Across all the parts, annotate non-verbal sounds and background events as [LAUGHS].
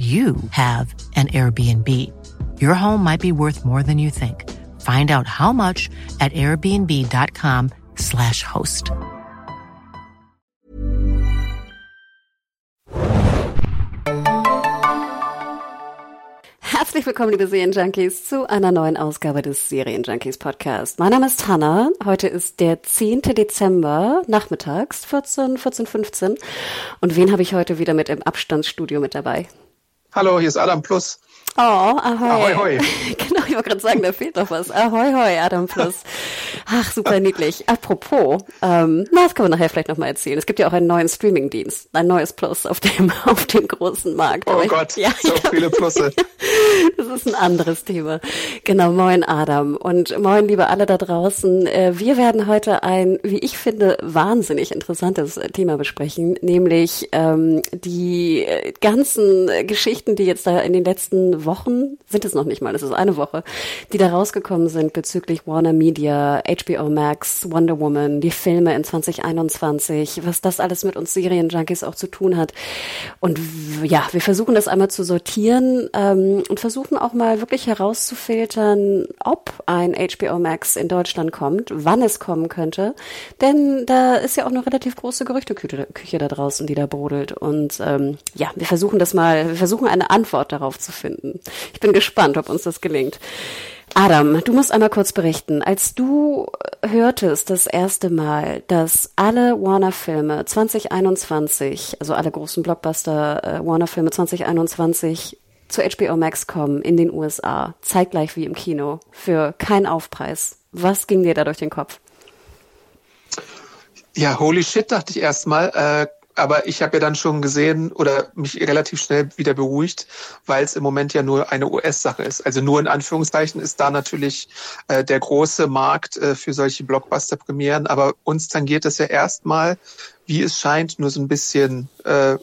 you have an Airbnb. Your home might be worth more than you think. Find out how much at airbnb.com/slash host. Herzlich willkommen, liebe Serienjunkies, zu einer neuen Ausgabe des Serienjunkies Podcast. Mein Name ist Hanna. Heute ist der 10. Dezember, nachmittags, 14, 14, 15. Und wen habe ich heute wieder mit im Abstandsstudio mit dabei? Hallo, hier ist Adam Plus. Oh, ahoi. Ahoi, hoi. [LAUGHS] genau, ich wollte gerade sagen, da fehlt doch was. Ahoi, hoi, Adam Plus. Ach, super [LAUGHS] niedlich. Apropos, ähm, na, das können wir nachher vielleicht nochmal erzählen. Es gibt ja auch einen neuen Streamingdienst, ein neues Plus auf dem, [LAUGHS] auf dem großen Markt. Oh Aber ich- Gott, ja, so glaub- viele Plusse. Das ist ein anderes Thema. Genau, moin Adam und moin liebe alle da draußen. Äh, Wir werden heute ein, wie ich finde, wahnsinnig interessantes äh, Thema besprechen, nämlich ähm, die äh, ganzen Geschichten, die jetzt da in den letzten Wochen, sind es noch nicht mal, es ist eine Woche, die da rausgekommen sind bezüglich Warner Media, HBO Max, Wonder Woman, die Filme in 2021, was das alles mit uns Serienjunkies auch zu tun hat. Und ja, wir versuchen das einmal zu sortieren ähm, und versuchen auch mal wirklich herauszufiltern, ob ein HBO Max in Deutschland kommt, wann es kommen könnte. Denn da ist ja auch eine relativ große Gerüchteküche Küche da draußen, die da brodelt. Und ähm, ja, wir versuchen das mal, wir versuchen eine Antwort darauf zu finden. Ich bin gespannt, ob uns das gelingt. Adam, du musst einmal kurz berichten. Als du hörtest das erste Mal, dass alle Warner-Filme 2021, also alle großen Blockbuster äh, Warner-Filme 2021 zu HBO Max kommen in den USA, zeitgleich wie im Kino, für keinen Aufpreis. Was ging dir da durch den Kopf? Ja, holy shit, dachte ich erstmal. Äh, aber ich habe ja dann schon gesehen oder mich relativ schnell wieder beruhigt, weil es im Moment ja nur eine US-Sache ist. Also nur in Anführungszeichen ist da natürlich äh, der große Markt äh, für solche Blockbuster-Premieren. Aber uns tangiert es ja erstmal, wie es scheint, nur so ein bisschen äh,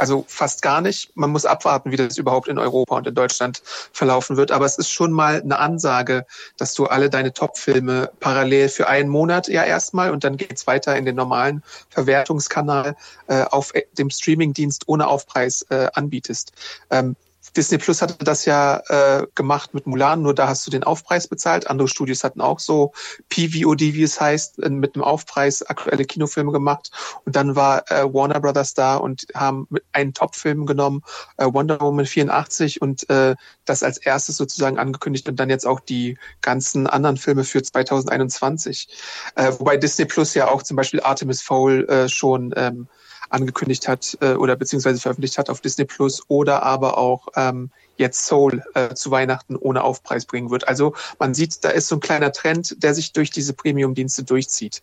also fast gar nicht. Man muss abwarten, wie das überhaupt in Europa und in Deutschland verlaufen wird. Aber es ist schon mal eine Ansage, dass du alle deine Top-Filme parallel für einen Monat ja erstmal und dann geht's weiter in den normalen Verwertungskanal äh, auf dem Streamingdienst ohne Aufpreis äh, anbietest. Ähm, Disney Plus hatte das ja äh, gemacht mit Mulan, nur da hast du den Aufpreis bezahlt. Andere Studios hatten auch so PVOD, wie es heißt, äh, mit einem Aufpreis aktuelle Kinofilme gemacht. Und dann war äh, Warner Brothers da und haben einen Top-Film genommen, äh, Wonder Woman 84 und äh, das als erstes sozusagen angekündigt und dann jetzt auch die ganzen anderen Filme für 2021. Äh, wobei Disney Plus ja auch zum Beispiel Artemis Fowl äh, schon ähm, angekündigt hat äh, oder beziehungsweise veröffentlicht hat auf Disney Plus oder aber auch ähm, jetzt Soul äh, zu Weihnachten ohne Aufpreis bringen wird. Also man sieht, da ist so ein kleiner Trend, der sich durch diese Premium-Dienste durchzieht.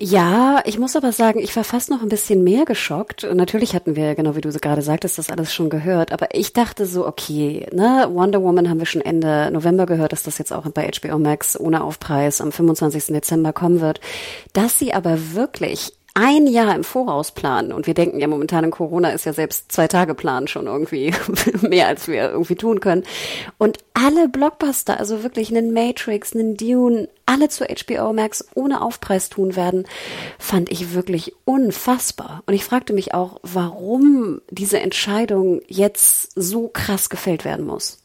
Ja, ich muss aber sagen, ich war fast noch ein bisschen mehr geschockt. Natürlich hatten wir, genau wie du so gerade sagtest, das alles schon gehört. Aber ich dachte so, okay, ne, Wonder Woman haben wir schon Ende November gehört, dass das jetzt auch bei HBO Max ohne Aufpreis am 25. Dezember kommen wird. Dass sie aber wirklich ein Jahr im Voraus planen. Und wir denken ja momentan in Corona ist ja selbst zwei Tage planen schon irgendwie [LAUGHS] mehr, als wir irgendwie tun können. Und alle Blockbuster, also wirklich einen Matrix, einen Dune, alle zu HBO Max ohne Aufpreis tun werden, fand ich wirklich unfassbar. Und ich fragte mich auch, warum diese Entscheidung jetzt so krass gefällt werden muss.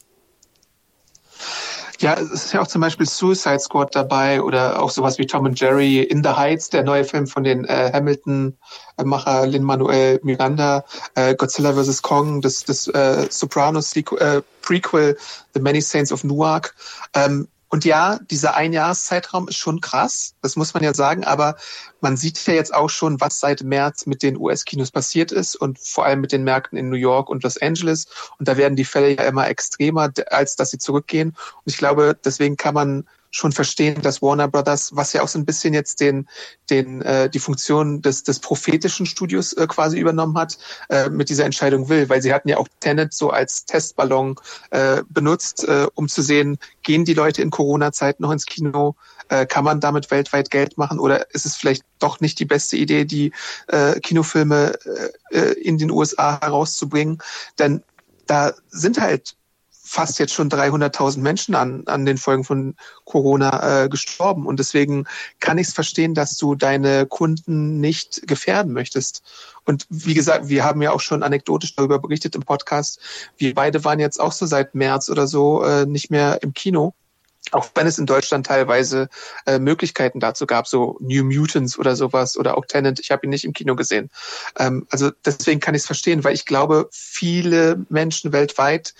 Ja, es ist ja auch zum Beispiel Suicide Squad dabei oder auch sowas wie Tom and Jerry, In the Heights, der neue Film von den äh, Hamilton-Macher Lin-Manuel Miranda, äh, Godzilla vs. Kong, das, das äh, Sopranos äh, The Many Saints of Newark. Ähm, und ja, dieser Einjahreszeitraum ist schon krass, das muss man ja sagen, aber man sieht ja jetzt auch schon, was seit März mit den US-Kinos passiert ist und vor allem mit den Märkten in New York und Los Angeles. Und da werden die Fälle ja immer extremer, als dass sie zurückgehen. Und ich glaube, deswegen kann man schon verstehen, dass Warner Brothers, was ja auch so ein bisschen jetzt den, den, äh, die Funktion des, des prophetischen Studios äh, quasi übernommen hat, äh, mit dieser Entscheidung will, weil sie hatten ja auch Tenet so als Testballon äh, benutzt, äh, um zu sehen, gehen die Leute in Corona-Zeit noch ins Kino, äh, kann man damit weltweit Geld machen? Oder ist es vielleicht doch nicht die beste Idee, die äh, Kinofilme äh, äh in den USA herauszubringen? Denn da sind halt fast jetzt schon 300.000 Menschen an, an den Folgen von Corona äh, gestorben. Und deswegen kann ich es verstehen, dass du deine Kunden nicht gefährden möchtest. Und wie gesagt, wir haben ja auch schon anekdotisch darüber berichtet im Podcast. Wir beide waren jetzt auch so seit März oder so äh, nicht mehr im Kino. Auch wenn es in Deutschland teilweise äh, Möglichkeiten dazu gab, so New Mutants oder sowas oder auch Tenant, ich habe ihn nicht im Kino gesehen. Ähm, also deswegen kann ich es verstehen, weil ich glaube, viele Menschen weltweit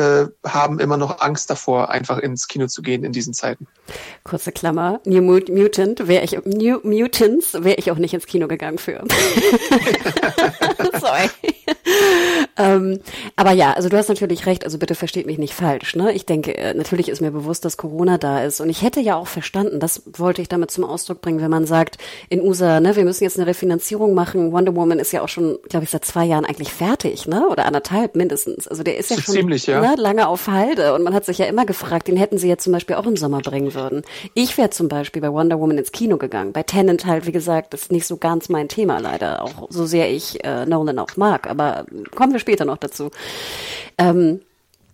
äh, haben immer noch Angst davor, einfach ins Kino zu gehen in diesen Zeiten. Kurze Klammer, New Mutant, wäre ich New Mutants, wäre ich auch nicht ins Kino gegangen für. [LAUGHS] Sorry. Ähm, aber ja, also du hast natürlich recht, also bitte versteht mich nicht falsch. Ne? Ich denke, äh, natürlich ist mir bewusst, dass Corona da ist. Und ich hätte ja auch verstanden, das wollte ich damit zum Ausdruck bringen, wenn man sagt, in USA, ne, wir müssen jetzt eine Refinanzierung machen. Wonder Woman ist ja auch schon, glaube ich, seit zwei Jahren eigentlich fertig, ne? Oder anderthalb mindestens. Also der ist ja schon. Ziemlich, ja ne, lange auf Halde. Und man hat sich ja immer gefragt, den hätten sie jetzt zum Beispiel auch im Sommer bringen würden. Ich wäre zum Beispiel bei Wonder Woman ins Kino gegangen. Bei Tenant halt, wie gesagt, ist nicht so ganz mein Thema leider. Auch so sehr ich äh, Nolan auch mag. Aber kommen wir später noch dazu. Ähm,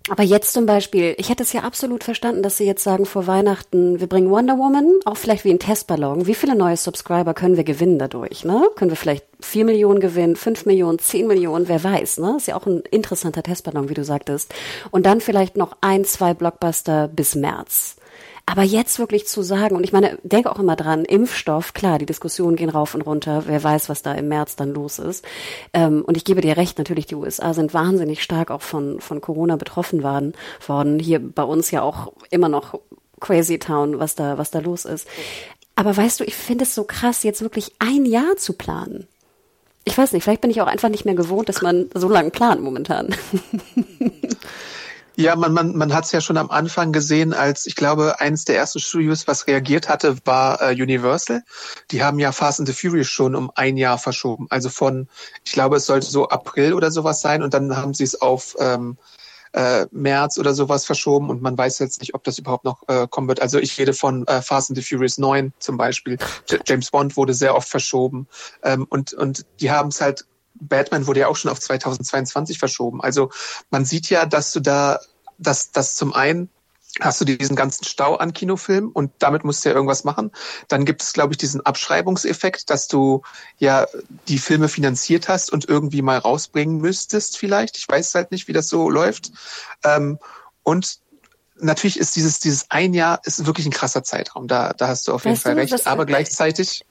aber jetzt zum Beispiel, ich hätte es ja absolut verstanden, dass sie jetzt sagen vor Weihnachten, wir bringen Wonder Woman, auch vielleicht wie ein Testballon. Wie viele neue Subscriber können wir gewinnen dadurch? Ne? Können wir vielleicht vier Millionen gewinnen, fünf Millionen, zehn Millionen, wer weiß. Ne? Ist ja auch ein interessanter Testballon, wie du sagtest. Und dann vielleicht noch ein, zwei Blockbuster bis März. Aber jetzt wirklich zu sagen, und ich meine, denke auch immer dran, Impfstoff, klar, die Diskussionen gehen rauf und runter, wer weiß, was da im März dann los ist. Ähm, und ich gebe dir recht, natürlich, die USA sind wahnsinnig stark auch von, von Corona betroffen worden, worden. Hier bei uns ja auch immer noch Crazy Town, was da, was da los ist. Aber weißt du, ich finde es so krass, jetzt wirklich ein Jahr zu planen. Ich weiß nicht, vielleicht bin ich auch einfach nicht mehr gewohnt, dass man so lange plant momentan. [LAUGHS] Ja, man, man, man hat es ja schon am Anfang gesehen, als ich glaube, eines der ersten Studios, was reagiert hatte, war äh, Universal. Die haben ja Fast and the Furious schon um ein Jahr verschoben. Also von, ich glaube, es sollte so April oder sowas sein und dann haben sie es auf ähm, äh, März oder sowas verschoben und man weiß jetzt nicht, ob das überhaupt noch äh, kommen wird. Also ich rede von äh, Fast and the Furious 9 zum Beispiel. J James Bond wurde sehr oft verschoben ähm, und, und die haben es halt Batman wurde ja auch schon auf 2022 verschoben. Also man sieht ja, dass du da, dass das zum einen hast du diesen ganzen Stau an Kinofilmen und damit musst du ja irgendwas machen. Dann gibt es, glaube ich, diesen Abschreibungseffekt, dass du ja die Filme finanziert hast und irgendwie mal rausbringen müsstest vielleicht. Ich weiß halt nicht, wie das so läuft. Ähm, und natürlich ist dieses, dieses ein Jahr ist wirklich ein krasser Zeitraum. Da, da hast du auf jeden weißt Fall du, recht. Aber gleichzeitig,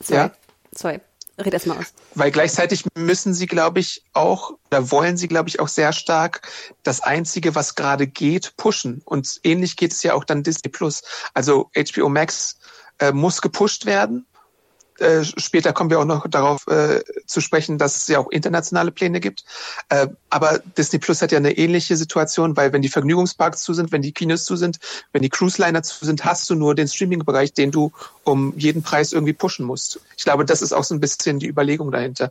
sorry, ja. Sorry. Red erst aus. Weil gleichzeitig müssen sie, glaube ich, auch, oder wollen sie, glaube ich, auch sehr stark das Einzige, was gerade geht, pushen. Und ähnlich geht es ja auch dann Disney Plus. Also HBO Max äh, muss gepusht werden. Äh, später kommen wir auch noch darauf äh, zu sprechen, dass es ja auch internationale Pläne gibt. Äh, aber Disney Plus hat ja eine ähnliche Situation, weil wenn die Vergnügungsparks zu sind, wenn die Kinos zu sind, wenn die Cruise Liner zu sind, hast du nur den Streaming-Bereich, den du um jeden Preis irgendwie pushen musst. Ich glaube, das ist auch so ein bisschen die Überlegung dahinter.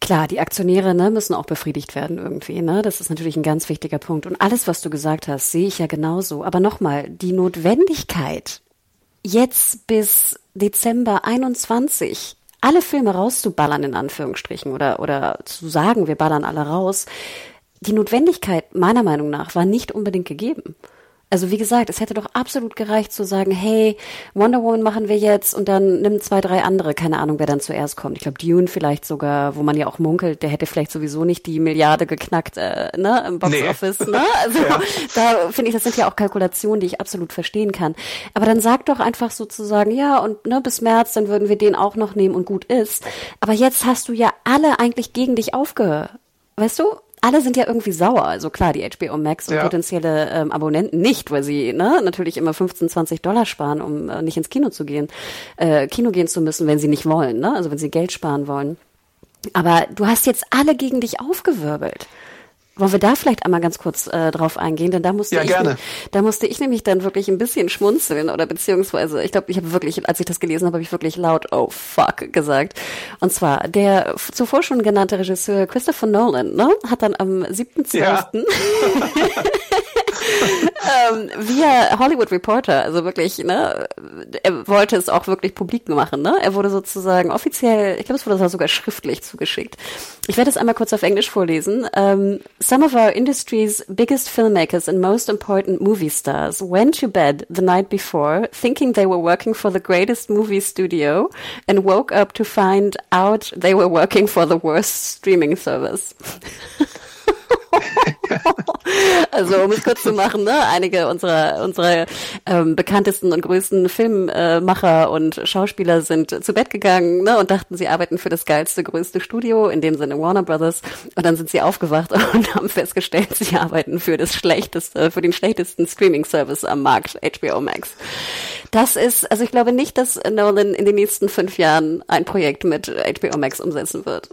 Klar, die Aktionäre ne, müssen auch befriedigt werden irgendwie. Ne? Das ist natürlich ein ganz wichtiger Punkt. Und alles, was du gesagt hast, sehe ich ja genauso. Aber nochmal, die Notwendigkeit, jetzt bis Dezember 21 alle Filme rauszuballern, in Anführungsstrichen, oder, oder zu sagen, wir ballern alle raus, die Notwendigkeit meiner Meinung nach war nicht unbedingt gegeben. Also wie gesagt, es hätte doch absolut gereicht zu sagen, hey, Wonder Woman machen wir jetzt und dann nimm zwei, drei andere, keine Ahnung, wer dann zuerst kommt. Ich glaube, Dune vielleicht sogar, wo man ja auch munkelt, der hätte vielleicht sowieso nicht die Milliarde geknackt, äh, ne, im Box Office, nee. [LAUGHS] ne? Also ja. da finde ich, das sind ja auch Kalkulationen, die ich absolut verstehen kann. Aber dann sag doch einfach sozusagen, ja, und ne, bis März, dann würden wir den auch noch nehmen und gut ist. Aber jetzt hast du ja alle eigentlich gegen dich aufgehört. Weißt du? Alle sind ja irgendwie sauer. Also klar, die HBO Max und ja. potenzielle ähm, Abonnenten nicht, weil sie ne, natürlich immer 15, 20 Dollar sparen, um äh, nicht ins Kino zu gehen, äh, Kino gehen zu müssen, wenn sie nicht wollen, ne? Also wenn sie Geld sparen wollen. Aber du hast jetzt alle gegen dich aufgewirbelt. Wollen wir da vielleicht einmal ganz kurz äh, drauf eingehen? Denn da musste ja, ich, gerne. da musste ich nämlich dann wirklich ein bisschen schmunzeln oder beziehungsweise, ich glaube, ich habe wirklich, als ich das gelesen habe, habe ich wirklich laut "Oh fuck" gesagt. Und zwar der zuvor schon genannte Regisseur Christopher Nolan, ne, hat dann am 7.12. Ja. [LAUGHS] ähm, via Hollywood Reporter, also wirklich, ne, er wollte es auch wirklich publik machen, ne? Er wurde sozusagen offiziell, ich glaube, es wurde sogar schriftlich zugeschickt. Ich werde es einmal kurz auf Englisch vorlesen. Um, some of our industry's biggest filmmakers and most important movie stars went to bed the night before thinking they were working for the greatest movie studio and woke up to find out they were working for the worst streaming service. [LAUGHS] [LAUGHS] also um es kurz zu machen, ne? einige unserer unserer ähm, bekanntesten und größten Filmmacher und Schauspieler sind zu Bett gegangen ne? und dachten, sie arbeiten für das geilste, größte Studio, in dem Sinne Warner Brothers. Und dann sind sie aufgewacht [LAUGHS] und haben festgestellt, sie arbeiten für das schlechteste, für den schlechtesten Streaming-Service am Markt, HBO Max. Das ist, also ich glaube nicht, dass Nolan in den nächsten fünf Jahren ein Projekt mit HBO Max umsetzen wird.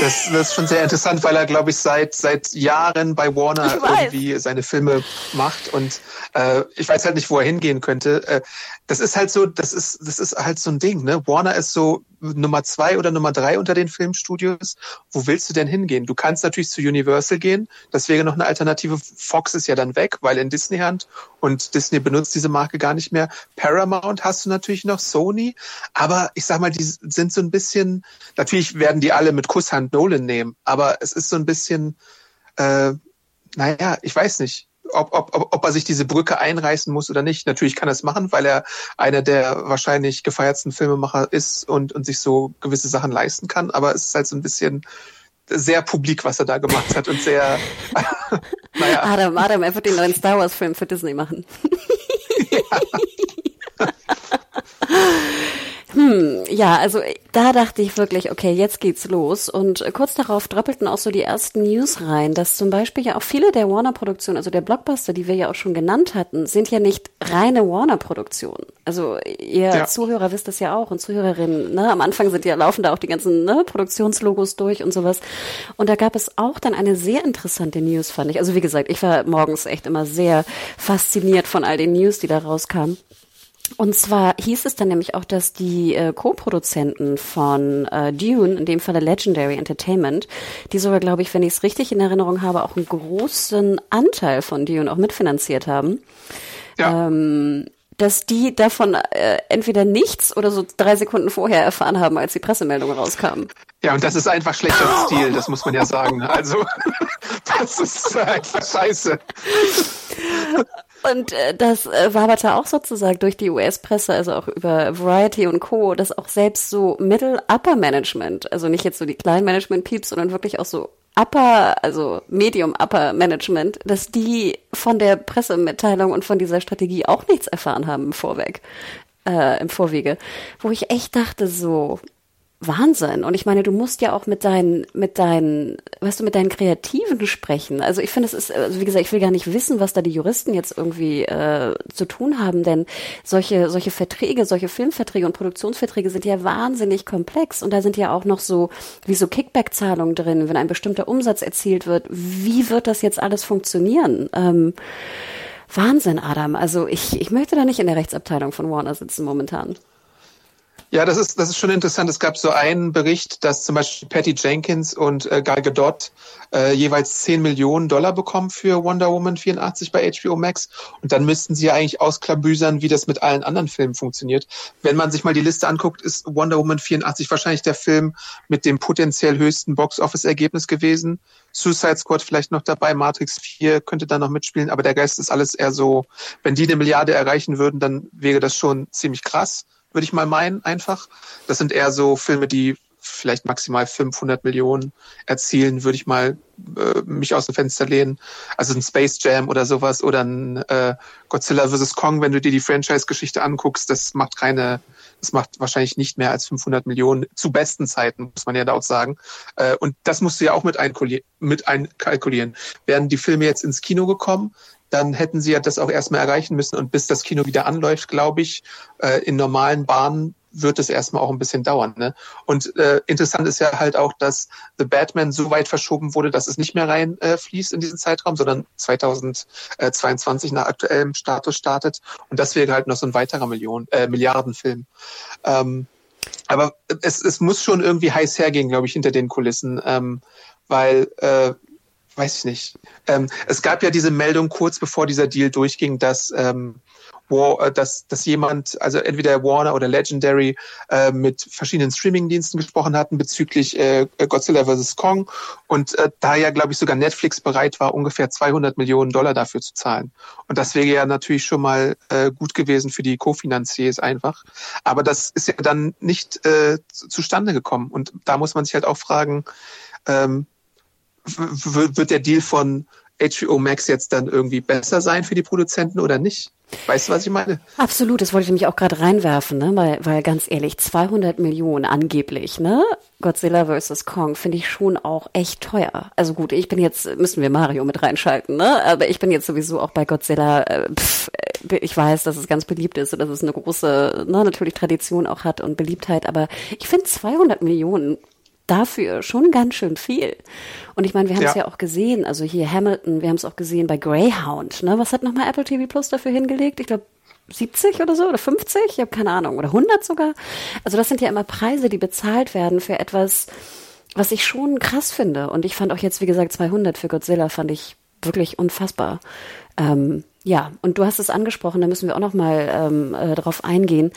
Das, das ist schon sehr interessant, weil er, glaube ich, seit seit Jahren bei Warner irgendwie seine Filme macht und äh, ich weiß halt nicht, wo er hingehen könnte. Äh, das ist halt so, das ist das ist halt so ein Ding. Ne? Warner ist so Nummer zwei oder Nummer drei unter den Filmstudios. Wo willst du denn hingehen? Du kannst natürlich zu Universal gehen. Das wäre noch eine Alternative. Fox ist ja dann weg, weil in Disney Hand und Disney benutzt diese Marke gar nicht mehr. Paramount hast du natürlich noch, Sony. Aber ich sag mal, die sind so ein bisschen, natürlich werden die alle mit Kusshand Nolan nehmen, aber es ist so ein bisschen, äh, naja, ich weiß nicht ob, ob, ob er sich diese Brücke einreißen muss oder nicht. Natürlich kann er es machen, weil er einer der wahrscheinlich gefeiertsten Filmemacher ist und, und sich so gewisse Sachen leisten kann. Aber es ist halt so ein bisschen sehr publik, was er da gemacht hat und sehr, [LAUGHS] naja. Adam, Adam, er wird den neuen Star Wars Film für Disney machen. ja. [LAUGHS] [LAUGHS] Hm, ja, also da dachte ich wirklich, okay, jetzt geht's los. Und kurz darauf droppelten auch so die ersten News rein, dass zum Beispiel ja auch viele der Warner-Produktionen, also der Blockbuster, die wir ja auch schon genannt hatten, sind ja nicht reine Warner-Produktionen. Also ihr ja. Zuhörer wisst das ja auch und Zuhörerinnen, ne? Am Anfang sind ja, laufen da auch die ganzen ne, Produktionslogos durch und sowas. Und da gab es auch dann eine sehr interessante News, fand ich. Also wie gesagt, ich war morgens echt immer sehr fasziniert von all den News, die da rauskamen. Und zwar hieß es dann nämlich auch, dass die äh, Co-Produzenten von äh, Dune, in dem Falle Legendary Entertainment, die sogar, glaube ich, wenn ich es richtig in Erinnerung habe, auch einen großen Anteil von Dune auch mitfinanziert haben. Ja. Ähm, dass die davon äh, entweder nichts oder so drei Sekunden vorher erfahren haben, als die Pressemeldung rauskam. Ja, und das ist einfach schlechter Stil, das muss man ja sagen. Also, [LAUGHS] das ist einfach scheiße. Und äh, das äh, waberte auch sozusagen durch die US-Presse, also auch über Variety und Co., dass auch selbst so Middle-Upper-Management, also nicht jetzt so die kleinen Management-Peeps, sondern wirklich auch so Upper, also Medium-Upper-Management, dass die von der Pressemitteilung und von dieser Strategie auch nichts erfahren haben im Vorweg, äh, im Vorwege. Wo ich echt dachte so, Wahnsinn. Und ich meine, du musst ja auch mit deinen, mit deinen, weißt du, mit deinen Kreativen sprechen. Also ich finde, es ist, also wie gesagt, ich will gar nicht wissen, was da die Juristen jetzt irgendwie äh, zu tun haben, denn solche, solche Verträge, solche Filmverträge und Produktionsverträge sind ja wahnsinnig komplex. Und da sind ja auch noch so, wie so Kickback-Zahlungen drin, wenn ein bestimmter Umsatz erzielt wird. Wie wird das jetzt alles funktionieren? Ähm, Wahnsinn, Adam. Also ich, ich möchte da nicht in der Rechtsabteilung von Warner sitzen momentan. Ja, das ist, das ist schon interessant. Es gab so einen Bericht, dass zum Beispiel Patty Jenkins und äh, Gal Gadot äh, jeweils 10 Millionen Dollar bekommen für Wonder Woman 84 bei HBO Max. Und dann müssten sie ja eigentlich ausklabüsern, wie das mit allen anderen Filmen funktioniert. Wenn man sich mal die Liste anguckt, ist Wonder Woman 84 wahrscheinlich der Film mit dem potenziell höchsten Box-Office-Ergebnis gewesen. Suicide Squad vielleicht noch dabei, Matrix 4 könnte da noch mitspielen, aber der Geist ist alles eher so, wenn die eine Milliarde erreichen würden, dann wäre das schon ziemlich krass würde ich mal meinen, einfach. Das sind eher so Filme, die vielleicht maximal 500 Millionen erzielen, würde ich mal äh, mich aus dem Fenster lehnen. Also ein Space Jam oder sowas oder ein äh, Godzilla vs. Kong, wenn du dir die Franchise-Geschichte anguckst, das macht keine, das macht wahrscheinlich nicht mehr als 500 Millionen zu besten Zeiten, muss man ja da auch sagen. Äh, und das musst du ja auch mit, mit einkalkulieren. Wären die Filme jetzt ins Kino gekommen, dann hätten sie ja das auch erstmal erreichen müssen. Und bis das Kino wieder anläuft, glaube ich, äh, in normalen Bahnen wird es erstmal auch ein bisschen dauern. Ne? Und äh, interessant ist ja halt auch, dass The Batman so weit verschoben wurde, dass es nicht mehr rein äh, in diesen Zeitraum, sondern 2022 nach aktuellem Status startet. Und das wäre halt noch so ein weiterer Million, äh, Milliardenfilm. Ähm, aber es, es muss schon irgendwie heiß hergehen, glaube ich, hinter den Kulissen, ähm, weil äh, weiß ich nicht. Ähm, es gab ja diese Meldung kurz bevor dieser Deal durchging, dass ähm, War, äh, dass, dass jemand, also entweder Warner oder Legendary, äh, mit verschiedenen Streamingdiensten gesprochen hatten bezüglich äh, Godzilla vs. Kong und äh, da ja, glaube ich, sogar Netflix bereit war, ungefähr 200 Millionen Dollar dafür zu zahlen. Und das wäre ja natürlich schon mal äh, gut gewesen für die Co-Finanziers einfach. Aber das ist ja dann nicht äh, zustande gekommen. Und da muss man sich halt auch fragen, ähm, wird der Deal von HBO Max jetzt dann irgendwie besser sein für die Produzenten oder nicht? Weißt du, was ich meine? Absolut, das wollte ich nämlich auch gerade reinwerfen, ne? weil, weil ganz ehrlich, 200 Millionen angeblich, ne? Godzilla vs. Kong finde ich schon auch echt teuer. Also gut, ich bin jetzt, müssen wir Mario mit reinschalten, ne? Aber ich bin jetzt sowieso auch bei Godzilla, äh, pff, äh, ich weiß, dass es ganz beliebt ist und dass es eine große, ne, natürlich Tradition auch hat und Beliebtheit, aber ich finde 200 Millionen dafür schon ganz schön viel. Und ich meine, wir haben es ja. ja. auch gesehen, also hier Hamilton, wir haben es auch gesehen bei Greyhound. Ne? Was hat nochmal Apple TV Plus dafür hingelegt? Ich glaube 70 oder so oder 50, ich habe keine Ahnung, oder 100 sogar. Also das sind ja immer Preise, die bezahlt werden für etwas, was ich schon krass finde. Und ich fand auch jetzt, wie gesagt, 200 für Godzilla fand ich wirklich unfassbar. Ähm, ja, und du hast es angesprochen, da müssen wir auch noch mal ähm, äh, darauf eingehen.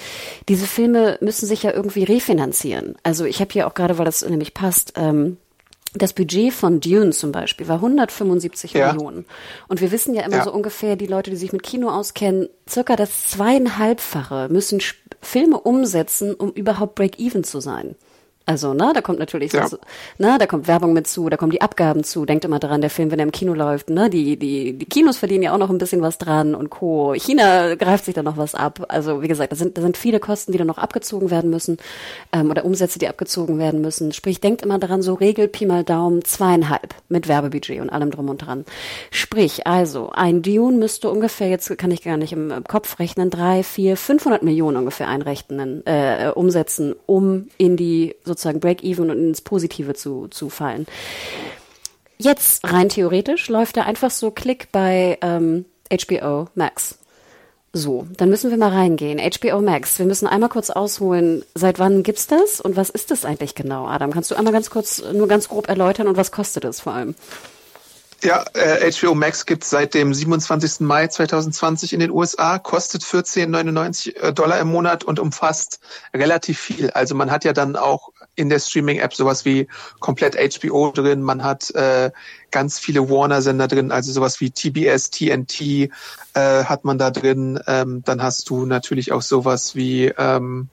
Diese Filme müssen sich ja irgendwie refinanzieren. Also ich habe hier auch gerade, weil das nämlich passt, ähm, das Budget von Dune zum Beispiel war 175 ja. Millionen. Und wir wissen ja immer ja. so ungefähr, die Leute, die sich mit Kino auskennen, circa das zweieinhalbfache müssen Filme umsetzen, um überhaupt Break-Even zu sein. Also, ne, da kommt natürlich, ja. so, ne, da kommt Werbung mit zu, da kommen die Abgaben zu. Denkt immer dran, der Film, wenn er im Kino läuft, ne, die, die, die Kinos verdienen ja auch noch ein bisschen was dran und Co. China greift sich da noch was ab. Also, wie gesagt, da sind, da sind viele Kosten, die dann noch abgezogen werden müssen, ähm, oder Umsätze, die abgezogen werden müssen. Sprich, denkt immer daran, so Regel, Pi mal Daumen, zweieinhalb mit Werbebudget und allem drum und dran. Sprich, also, ein Dune müsste ungefähr, jetzt kann ich gar nicht im Kopf rechnen, drei, vier, 500 Millionen ungefähr einrechnen, äh, umsetzen, um in die, sozusagen Break-Even und ins Positive zu, zu fallen. Jetzt rein theoretisch läuft er einfach so Klick bei ähm, HBO Max. So, dann müssen wir mal reingehen. HBO Max, wir müssen einmal kurz ausholen, seit wann gibt's das und was ist das eigentlich genau? Adam, kannst du einmal ganz kurz, nur ganz grob erläutern und was kostet es vor allem? Ja, äh, HBO Max gibt es seit dem 27. Mai 2020 in den USA, kostet 14,99 äh, Dollar im Monat und umfasst relativ viel. Also man hat ja dann auch in der Streaming-App sowas wie komplett HBO drin, man hat äh, ganz viele Warner-Sender drin, also sowas wie TBS, TNT äh, hat man da drin. Ähm, dann hast du natürlich auch sowas wie ähm,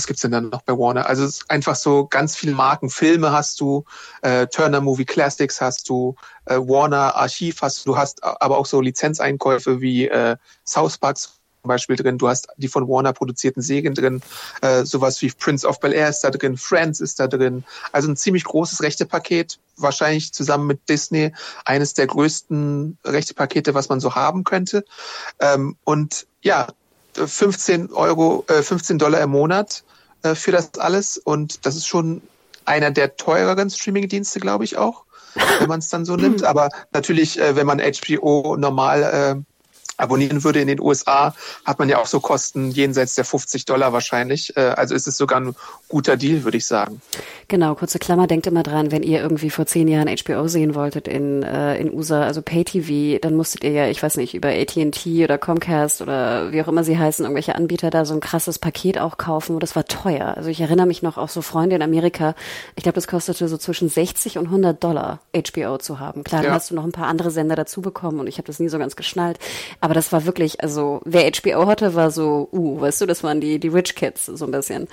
was gibt's denn dann noch bei Warner? Also es ist einfach so ganz viele Marken. Filme hast du, äh, Turner Movie Classics hast du, äh, Warner Archiv hast du, du hast aber auch so Lizenzeinkäufe wie äh, South Park Beispiel drin. Du hast die von Warner produzierten Serien drin, äh, sowas wie Prince of Bel Air ist da drin, Friends ist da drin. Also ein ziemlich großes Rechtepaket, wahrscheinlich zusammen mit Disney eines der größten Rechtepakete, was man so haben könnte. Ähm, und ja, 15 Euro, äh, 15 Dollar im Monat äh, für das alles und das ist schon einer der teureren Streaming-Dienste, glaube ich auch, wenn man es dann so nimmt. [CLEARS THROAT] Aber natürlich, äh, wenn man HBO normal äh, abonnieren würde in den USA, hat man ja auch so Kosten jenseits der 50 Dollar wahrscheinlich. Äh, also ist es sogar ein guter Deal, würde ich sagen. Genau, kurze Klammer, denkt immer dran, wenn ihr irgendwie vor zehn Jahren HBO sehen wolltet in, äh, in USA, also Pay-TV, dann musstet ihr ja, ich weiß nicht, über AT&T oder Comcast oder wie auch immer sie heißen, irgendwelche Anbieter da so ein krasses Paket auch kaufen und das war teuer. Also ich erinnere mich noch auch so Freunde in Amerika, ich glaube, das kostete so zwischen 60 und 100 Dollar HBO zu haben. Klar, ja. dann hast du noch ein paar andere Sender dazu bekommen und ich habe das nie so ganz geschnallt. Aber aber das war wirklich, also wer HBO hatte, war so, uh, weißt du, das waren die, die Rich Kids so ein bisschen.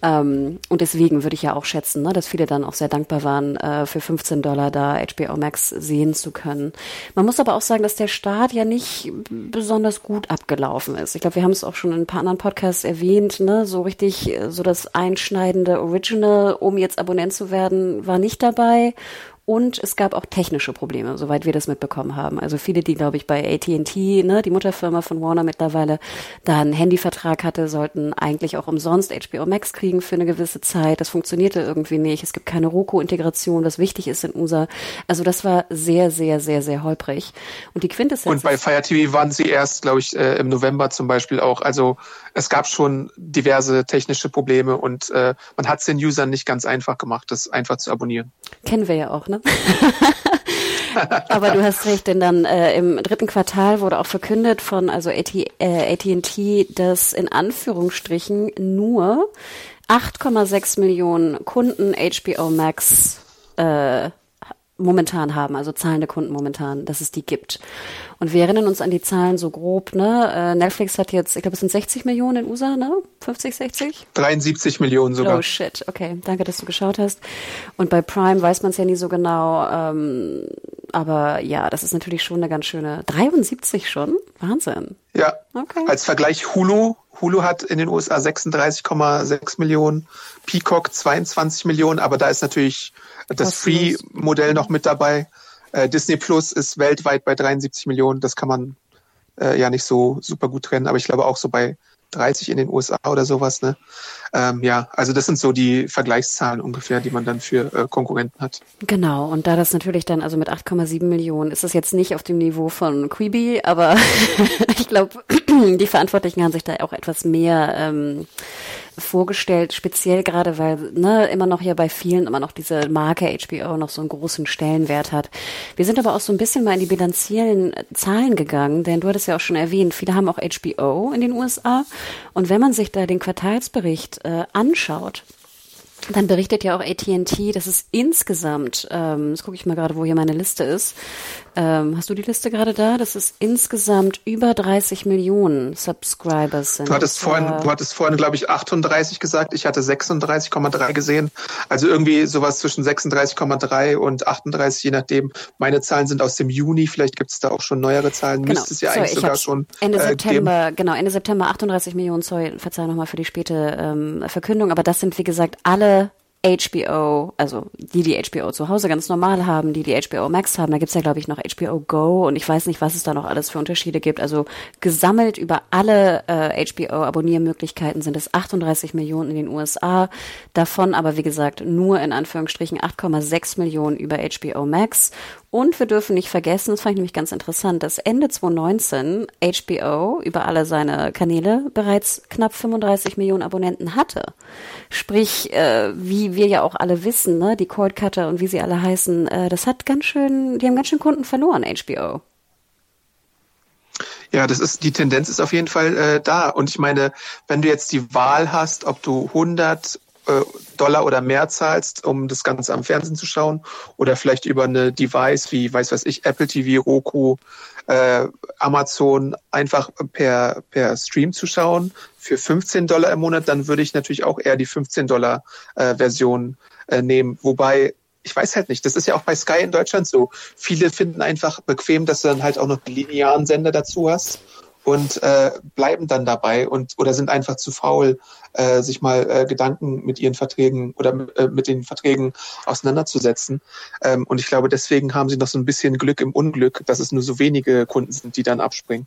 Ähm, und deswegen würde ich ja auch schätzen, ne, dass viele dann auch sehr dankbar waren, äh, für 15 Dollar da HBO Max sehen zu können. Man muss aber auch sagen, dass der Start ja nicht besonders gut abgelaufen ist. Ich glaube, wir haben es auch schon in ein paar anderen Podcasts erwähnt, ne, so richtig, so das einschneidende Original, um jetzt Abonnent zu werden, war nicht dabei. Und es gab auch technische Probleme, soweit wir das mitbekommen haben. Also viele, die, glaube ich, bei AT&T, ne, die Mutterfirma von Warner mittlerweile, da einen Handyvertrag hatte, sollten eigentlich auch umsonst HBO Max kriegen für eine gewisse Zeit. Das funktionierte irgendwie nicht. Es gibt keine Roku-Integration, was wichtig ist in USA. Also das war sehr, sehr, sehr, sehr holprig. Und die Quintessenz... Und bei Fire TV waren sie erst, glaube ich, äh, im November zum Beispiel auch. Also es gab schon diverse technische Probleme und äh, man hat es den Usern nicht ganz einfach gemacht, das einfach zu abonnieren. Kennen wir ja auch, ne? [LAUGHS] Aber du hast recht, denn dann äh, im dritten Quartal wurde auch verkündet von also AT&T, äh, dass in Anführungsstrichen nur 8,6 Millionen Kunden HBO Max äh, momentan haben, also zahlende Kunden momentan, dass es die gibt. Und wir erinnern uns an die Zahlen so grob, ne? Äh, Netflix hat jetzt, ich glaube, es sind 60 Millionen in USA, ne? 50, 60? 73 Millionen sogar. Oh shit, okay. Danke, dass du geschaut hast. Und bei Prime weiß man es ja nie so genau. Ähm, aber ja, das ist natürlich schon eine ganz schöne. 73 schon? Wahnsinn. Ja. Okay. Als Vergleich Hulu. Hulu hat in den USA 36,6 Millionen, Peacock 22 Millionen, aber da ist natürlich das Free-Modell noch mit dabei. Äh, Disney Plus ist weltweit bei 73 Millionen. Das kann man äh, ja nicht so super gut trennen, aber ich glaube auch so bei 30 in den USA oder sowas. Ne? Ähm, ja, also das sind so die Vergleichszahlen ungefähr, die man dann für äh, Konkurrenten hat. Genau, und da das natürlich dann, also mit 8,7 Millionen, ist es jetzt nicht auf dem Niveau von Quibi, aber [LAUGHS] ich glaube, [CLEARS THROAT] die Verantwortlichen haben sich da auch etwas mehr ähm, vorgestellt, speziell gerade weil ne, immer noch ja bei vielen immer noch diese Marke HBO noch so einen großen Stellenwert hat. Wir sind aber auch so ein bisschen mal in die bilanziellen Zahlen gegangen, denn du hattest ja auch schon erwähnt, viele haben auch HBO in den USA und wenn man sich da den Quartalsbericht äh, anschaut, dann berichtet ja auch AT&T, dass es insgesamt, ähm, jetzt gucke ich mal gerade, wo hier meine Liste ist. Ähm, hast du die Liste gerade da? Dass es insgesamt über 30 Millionen Subscribers sind. Du hattest vorhin, du hattest vorhin, glaube ich, 38 gesagt. Ich hatte 36,3 gesehen. Also irgendwie sowas zwischen 36,3 und 38, je nachdem. Meine Zahlen sind aus dem Juni. Vielleicht gibt es da auch schon neuere Zahlen. Genau. Müsste es ja eigentlich sogar schon Ende äh, September, geben. genau Ende September 38 Millionen. Sorry, verzeih nochmal für die späte ähm, Verkündung. Aber das sind wie gesagt alle HBO, also die, die HBO zu Hause ganz normal haben, die, die HBO Max haben, da gibt's ja, glaube ich, noch HBO Go und ich weiß nicht, was es da noch alles für Unterschiede gibt. Also gesammelt über alle äh, HBO-Abonniermöglichkeiten sind es 38 Millionen in den USA, davon aber, wie gesagt, nur in Anführungsstrichen 8,6 Millionen über HBO Max und wir dürfen nicht vergessen, das fand ich nämlich ganz interessant, dass Ende 2019 HBO über alle seine Kanäle bereits knapp 35 Millionen Abonnenten hatte. Sprich, äh, wie wir ja auch alle wissen, ne, die Cord Cutter und wie sie alle heißen, äh, das hat ganz schön, die haben ganz schön Kunden verloren, HBO. Ja, das ist die Tendenz ist auf jeden Fall äh, da. Und ich meine, wenn du jetzt die Wahl hast, ob du 100 Dollar oder mehr zahlst, um das Ganze am Fernsehen zu schauen oder vielleicht über eine Device wie, weiß was ich, Apple TV, Roku, äh, Amazon einfach per, per Stream zu schauen für 15 Dollar im Monat, dann würde ich natürlich auch eher die 15 Dollar äh, Version äh, nehmen. Wobei ich weiß halt nicht, das ist ja auch bei Sky in Deutschland so. Viele finden einfach bequem, dass du dann halt auch noch die linearen Sender dazu hast und äh, bleiben dann dabei und oder sind einfach zu faul, äh, sich mal äh, Gedanken mit ihren Verträgen oder äh, mit den Verträgen auseinanderzusetzen. Ähm, und ich glaube, deswegen haben sie noch so ein bisschen Glück im Unglück, dass es nur so wenige Kunden sind, die dann abspringen.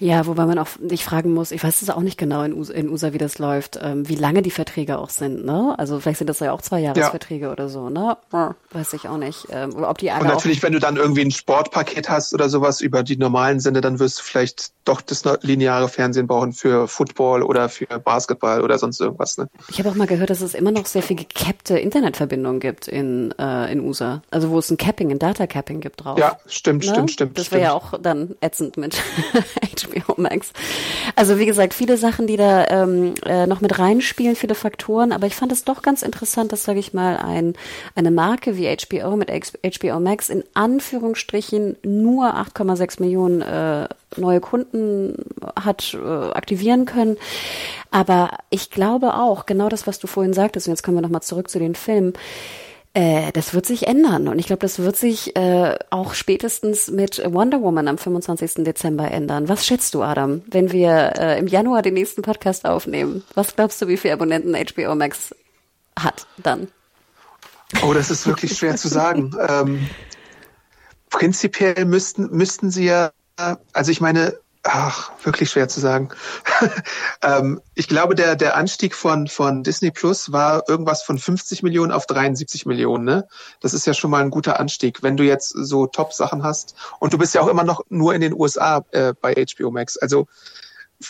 Ja, wobei man auch nicht fragen muss, ich weiß es auch nicht genau in USA, in USA wie das läuft, ähm, wie lange die Verträge auch sind, ne? Also vielleicht sind das ja auch zwei Jahresverträge ja. oder so, ne? Weiß ich auch nicht. Ähm, ob die alle Und natürlich, wenn du dann irgendwie ein Sportpaket hast oder sowas über die normalen Sender, dann wirst du vielleicht doch das lineare Fernsehen brauchen für Football oder für Basketball oder sonst irgendwas, ne? Ich habe auch mal gehört, dass es immer noch sehr viel gecappte Internetverbindungen gibt in, äh, in USA. Also wo es ein Capping, ein Data Capping gibt drauf. Ja, stimmt, ne? stimmt, stimmt. Das wäre ja auch dann ätzend mit [LAUGHS] HBO [LAUGHS] Max. Also wie gesagt, viele Sachen, die da ähm, äh, noch mit reinspielen, viele Faktoren, aber ich fand es doch ganz interessant, dass, sage ich mal, ein, eine Marke wie HBO mit HBO Max in Anführungsstrichen nur 8,6 Millionen äh, neue Kunden hat äh, aktivieren können. Aber ich glaube auch, genau das, was du vorhin sagtest, und jetzt kommen wir nochmal zurück zu den Filmen, äh, das wird sich ändern. Und ich glaube, das wird sich äh, auch spätestens mit Wonder Woman am 25. Dezember ändern. Was schätzt du, Adam, wenn wir äh, im Januar den nächsten Podcast aufnehmen? Was glaubst du, wie viele Abonnenten HBO Max hat dann? Oh, das ist wirklich schwer zu sagen. [LAUGHS] Ähm, prinzipiell müssten, müssten sie ja, also ich meine, ach, wirklich schwer zu sagen. [LAUGHS] ähm, ich glaube, der, der Anstieg von, von Disney Plus war irgendwas von 50 Millionen auf 73 Millionen. Ne? Das ist ja schon mal ein guter Anstieg, wenn du jetzt so Top-Sachen hast. Und du bist ja auch immer noch nur in den USA äh, bei HBO Max. Also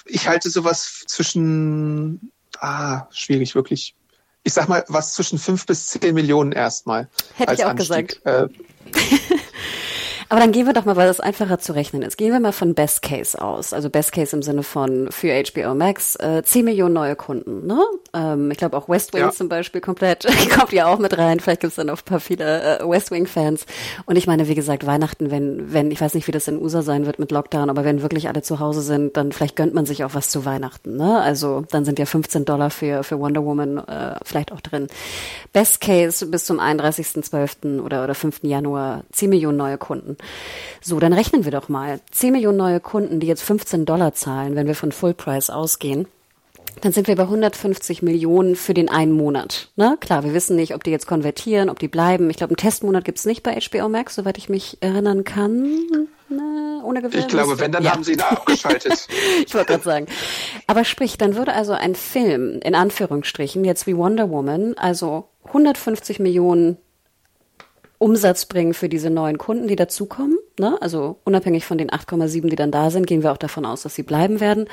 ich halte sowas zwischen, ah, schwierig, wirklich. Ich sag mal, was zwischen fünf bis zehn Millionen erstmal. Hätte ich auch Anstieg. gesagt. Äh, Aber dann gehen wir doch mal, weil das einfacher zu rechnen ist, gehen wir mal von Best Case aus. Also Best Case im Sinne von für HBO Max, äh, 10 Millionen neue Kunden. Ne? Ähm, ich glaube auch West Wing ja. zum Beispiel komplett, [LAUGHS] kommt ja auch mit rein. Vielleicht gibt es dann auch ein paar viele äh, West Wing-Fans. Und ich meine, wie gesagt, Weihnachten, wenn, wenn, ich weiß nicht, wie das in USA sein wird mit Lockdown, aber wenn wirklich alle zu Hause sind, dann vielleicht gönnt man sich auch was zu Weihnachten. Ne? Also dann sind ja 15 Dollar für, für Wonder Woman äh, vielleicht auch drin. Best Case bis zum 31.12. oder, oder 5. Januar 10 Millionen neue Kunden. So, dann rechnen wir doch mal. 10 Millionen neue Kunden, die jetzt 15 Dollar zahlen, wenn wir von Full Price ausgehen. Dann sind wir bei 150 Millionen für den einen Monat. Ne? Klar, wir wissen nicht, ob die jetzt konvertieren, ob die bleiben. Ich glaube, einen Testmonat gibt's nicht bei HBO Max, soweit ich mich erinnern kann. Na, ohne Gewähr. Ich glaube, wenn, dann ja. haben sie ihn abgeschaltet. [LAUGHS] ich wollte gerade sagen. Aber sprich, dann würde also ein Film, in Anführungsstrichen, jetzt wie Wonder Woman, also 150 Millionen Umsatz bringen für diese neuen Kunden, die dazukommen. Ne? Also unabhängig von den 8,7, die dann da sind, gehen wir auch davon aus, dass sie bleiben werden.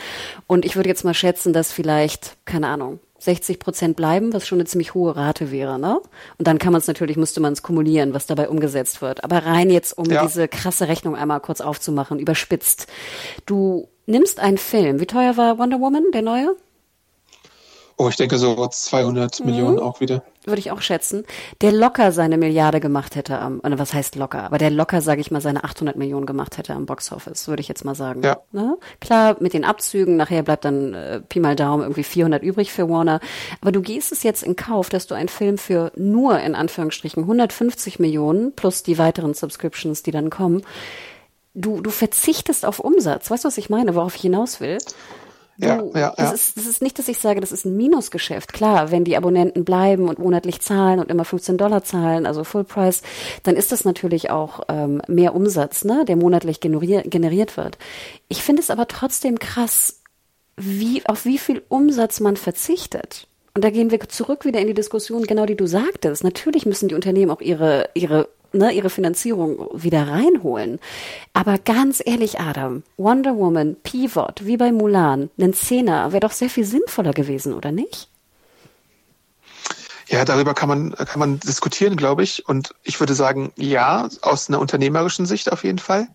Und ich würde jetzt mal schätzen, dass vielleicht, keine Ahnung, 60 Prozent bleiben, was schon eine ziemlich hohe Rate wäre, ne? Und dann kann man es natürlich, müsste man es kumulieren, was dabei umgesetzt wird. Aber rein jetzt, um ja. diese krasse Rechnung einmal kurz aufzumachen, überspitzt. Du nimmst einen Film. Wie teuer war Wonder Woman, der neue? Oh, ich denke so 200 mhm. Millionen auch wieder. Würde ich auch schätzen. Der locker seine Milliarde gemacht hätte am, oder was heißt locker, aber der locker, sage ich mal, seine 800 Millionen gemacht hätte am Boxoffice, würde ich jetzt mal sagen. Ja. Ne? Klar, mit den Abzügen, nachher bleibt dann äh, Pi mal Daumen irgendwie 400 übrig für Warner. Aber du gehst es jetzt in Kauf, dass du einen Film für nur, in Anführungsstrichen, 150 Millionen plus die weiteren Subscriptions, die dann kommen, du, du verzichtest auf Umsatz. Weißt du, was ich meine, worauf ich hinaus will? Ja, ja, ja. Das, ist, das ist nicht, dass ich sage, das ist ein Minusgeschäft. Klar, wenn die Abonnenten bleiben und monatlich zahlen und immer 15 Dollar zahlen, also Full Price, dann ist das natürlich auch ähm, mehr Umsatz, ne, der monatlich generier generiert wird. Ich finde es aber trotzdem krass, wie, auf wie viel Umsatz man verzichtet. Und da gehen wir zurück wieder in die Diskussion, genau die du sagtest. Natürlich müssen die Unternehmen auch ihre, ihre ne, ihre Finanzierung wieder reinholen. Aber ganz ehrlich, Adam, Wonder Woman, Pivot, wie bei Mulan, einen Zehner wäre doch sehr viel sinnvoller gewesen, oder nicht? Ja, darüber kann man, kann man diskutieren, glaube ich. Und ich würde sagen, ja, aus einer unternehmerischen Sicht auf jeden Fall.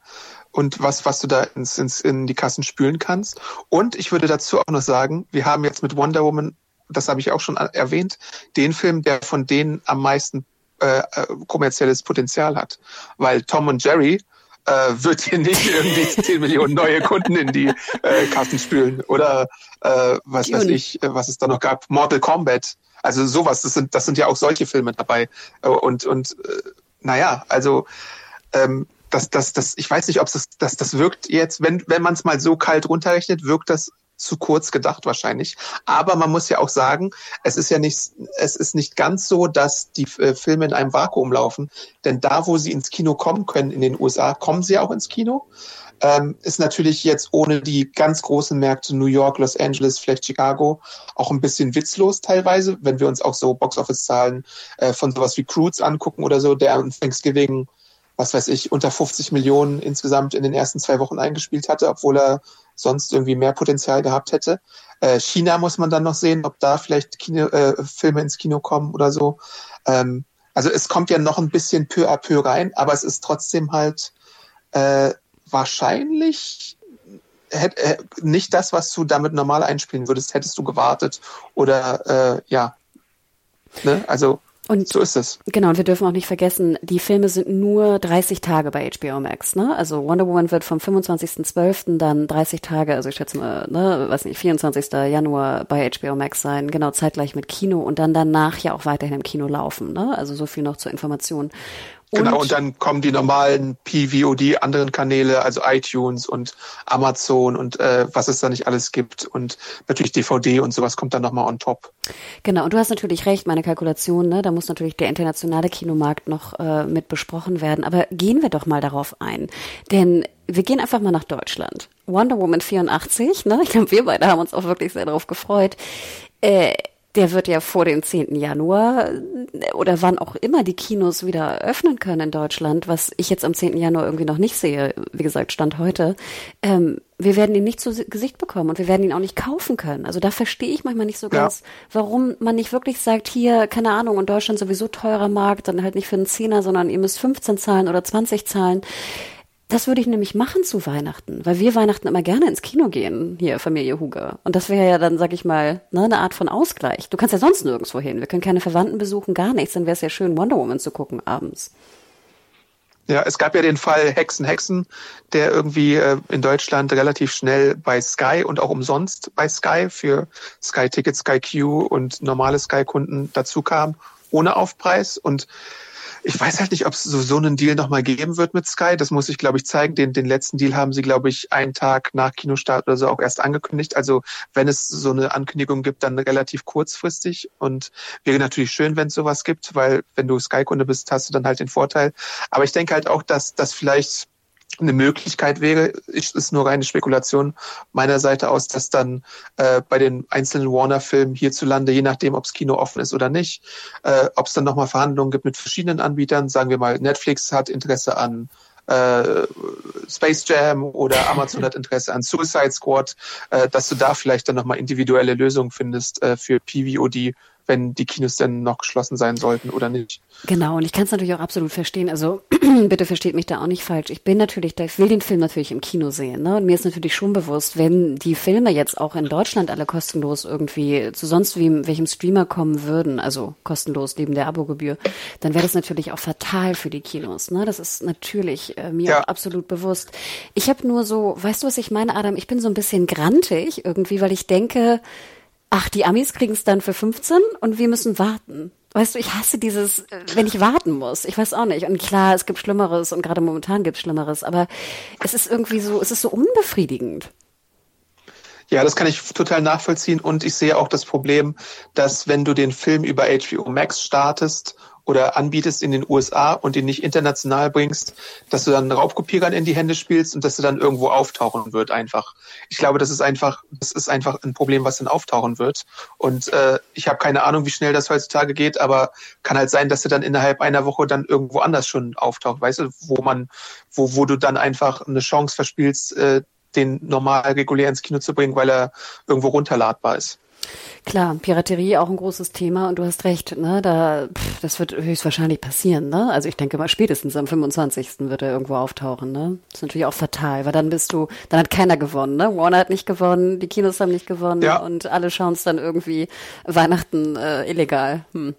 Und was, was du da ins, ins, in die Kassen spülen kannst. Und ich würde dazu auch noch sagen, wir haben jetzt mit Wonder Woman, das habe ich auch schon erwähnt, den Film, der von denen am meisten äh, äh, kommerzielles Potenzial hat. Weil Tom und Jerry äh, wird hier nicht irgendwie [LAUGHS] 10 Millionen neue Kunden in die äh, Kassen spülen. Oder äh, was weiß ich, äh, was es da noch gab, Mortal Kombat. Also sowas, das sind, das sind ja auch solche Filme dabei. Äh, und, und äh, naja, also ähm, das, das, das, ich weiß nicht, ob das, das, das wirkt jetzt, wenn, wenn man es mal so kalt runterrechnet, wirkt das zu kurz gedacht wahrscheinlich. Aber man muss ja auch sagen, es ist ja nicht, es ist nicht ganz so, dass die äh, Filme in einem Vakuum laufen. Denn da, wo sie ins Kino kommen können in den USA, kommen sie auch ins Kino. Ähm, ist natürlich jetzt ohne die ganz großen Märkte New York, Los Angeles, vielleicht Chicago auch ein bisschen witzlos teilweise, wenn wir uns auch so Boxoffice-Zahlen äh, von sowas wie Cruise angucken oder so, der an Thanksgiving was weiß ich, unter 50 Millionen insgesamt in den ersten zwei Wochen eingespielt hatte, obwohl er sonst irgendwie mehr Potenzial gehabt hätte. Äh, China muss man dann noch sehen, ob da vielleicht Kino, äh, Filme ins Kino kommen oder so. Ähm, also es kommt ja noch ein bisschen peu à peu rein, aber es ist trotzdem halt äh, wahrscheinlich hätt, äh, nicht das, was du damit normal einspielen würdest, hättest du gewartet oder äh, ja. Ne? Also und so ist es. Genau, und wir dürfen auch nicht vergessen, die Filme sind nur 30 Tage bei HBO Max. Ne? Also Wonder Woman wird vom 25.12. dann 30 Tage, also ich schätze mal, ne, weiß nicht, 24. Januar bei HBO Max sein, genau zeitgleich mit Kino und dann danach ja auch weiterhin im Kino laufen. Ne? Also so viel noch zur Information. Genau, und, und dann kommen die normalen PVOD, anderen Kanäle, also iTunes und Amazon und äh, was es da nicht alles gibt. Und natürlich DVD und sowas kommt dann nochmal on top. Genau, und du hast natürlich recht, meine Kalkulation, ne? da muss natürlich der internationale Kinomarkt noch äh, mit besprochen werden. Aber gehen wir doch mal darauf ein. Denn wir gehen einfach mal nach Deutschland. Wonder Woman 84, ne? Ich glaube, wir beide haben uns auch wirklich sehr darauf gefreut. Äh, der wird ja vor dem 10. Januar äh, oder wann auch immer die Kinos wieder öffnen können in Deutschland, was ich jetzt am 10. Januar irgendwie noch nicht sehe, wie gesagt, Stand heute. Ähm, wir werden ihn nicht zu Gesicht bekommen und wir werden ihn auch nicht kaufen können. Also da verstehe ich manchmal nicht so ganz, ja. warum man nicht wirklich sagt, hier, keine Ahnung, in Deutschland sowieso teurer Markt, dann halt nicht für einen Zehner, sondern ihr müsst 15 zahlen oder 20 zahlen. Das würde ich nämlich machen zu Weihnachten, weil wir Weihnachten immer gerne ins Kino gehen, hier Familie Huger. Und das wäre ja dann, sag ich mal, ne, eine Art von Ausgleich. Du kannst ja sonst nirgendwo hin. Wir können keine Verwandten besuchen, gar nichts. Dann wäre es ja schön, Wonder Woman zu gucken abends. Ja, es gab ja den Fall Hexen Hexen, der irgendwie äh, in Deutschland relativ schnell bei Sky und auch umsonst bei Sky für Sky Ticket, Sky Q und normale Sky Kunden dazu kam, ohne Aufpreis. Und ich weiß halt nicht, ob es so, so einen Deal nochmal geben wird mit Sky. Das muss ich, glaube ich, zeigen. Den, den letzten Deal haben sie, glaube ich, einen Tag nach Kinostart oder so auch erst angekündigt. Also wenn es so eine Ankündigung gibt, dann relativ kurzfristig. Und wäre natürlich schön, wenn es sowas gibt, weil wenn du Sky-Kunde bist, hast du dann halt den Vorteil. Aber ich denke halt auch, dass das vielleicht eine Möglichkeit wäre, ist nur reine Spekulation meiner Seite aus, dass dann äh, bei den einzelnen Warner-Filmen hierzulande, je nachdem, ob das Kino offen ist oder nicht, äh, ob es dann nochmal Verhandlungen gibt mit verschiedenen Anbietern. Sagen wir mal, Netflix hat Interesse an äh, Space Jam oder Amazon hat Interesse an Suicide Squad, äh, dass du da vielleicht dann nochmal individuelle Lösungen findest äh, für PVOD wenn die Kinos denn noch geschlossen sein sollten oder nicht. Genau, und ich kann es natürlich auch absolut verstehen. Also [CLEARS THROAT] bitte versteht mich da auch nicht falsch. Ich bin natürlich, ich will den Film natürlich im Kino sehen. Ne? Und mir ist natürlich schon bewusst, wenn die Filme jetzt auch in Deutschland alle kostenlos irgendwie zu sonst wie welchem Streamer kommen würden, also kostenlos neben der Abogebühr, dann wäre das natürlich auch fatal für die Kinos. Ne? Das ist natürlich äh, mir ja. auch absolut bewusst. Ich habe nur so, weißt du, was ich meine, Adam? Ich bin so ein bisschen grantig irgendwie, weil ich denke, ach, die Amis kriegen es dann für 15 und wir müssen warten. Weißt du, ich hasse dieses, wenn ich warten muss. Ich weiß auch nicht. Und klar, es gibt Schlimmeres und gerade momentan gibt es Schlimmeres, aber es ist irgendwie so, es ist so unbefriedigend. Ja, das kann ich total nachvollziehen und ich sehe auch das Problem, dass wenn du den Film über HBO Max startest oder anbietest in den USA und ihn nicht international bringst, dass du dann Raubkopierern in die Hände spielst und dass du dann irgendwo auftauchen wird einfach. Ich glaube, das ist einfach, das ist einfach ein Problem, was dann auftauchen wird. Und äh, ich habe keine Ahnung, wie schnell das heutzutage geht, aber kann halt sein, dass er dann innerhalb einer Woche dann irgendwo anders schon auftaucht, weißt du, wo man, wo, wo du dann einfach eine Chance verspielst, äh, den normal regulär ins Kino zu bringen, weil er irgendwo runterladbar ist. Klar, Piraterie auch ein großes Thema und du hast recht, ne, da, pff, das wird höchstwahrscheinlich passieren, ne? Also ich denke mal spätestens am 25. wird er irgendwo auftauchen, ne? Das ist natürlich auch fatal, weil dann bist du, dann hat keiner gewonnen, ne? Warner hat nicht gewonnen, die Kinos haben nicht gewonnen ja. und alle schauen es dann irgendwie Weihnachten äh, illegal. Hm.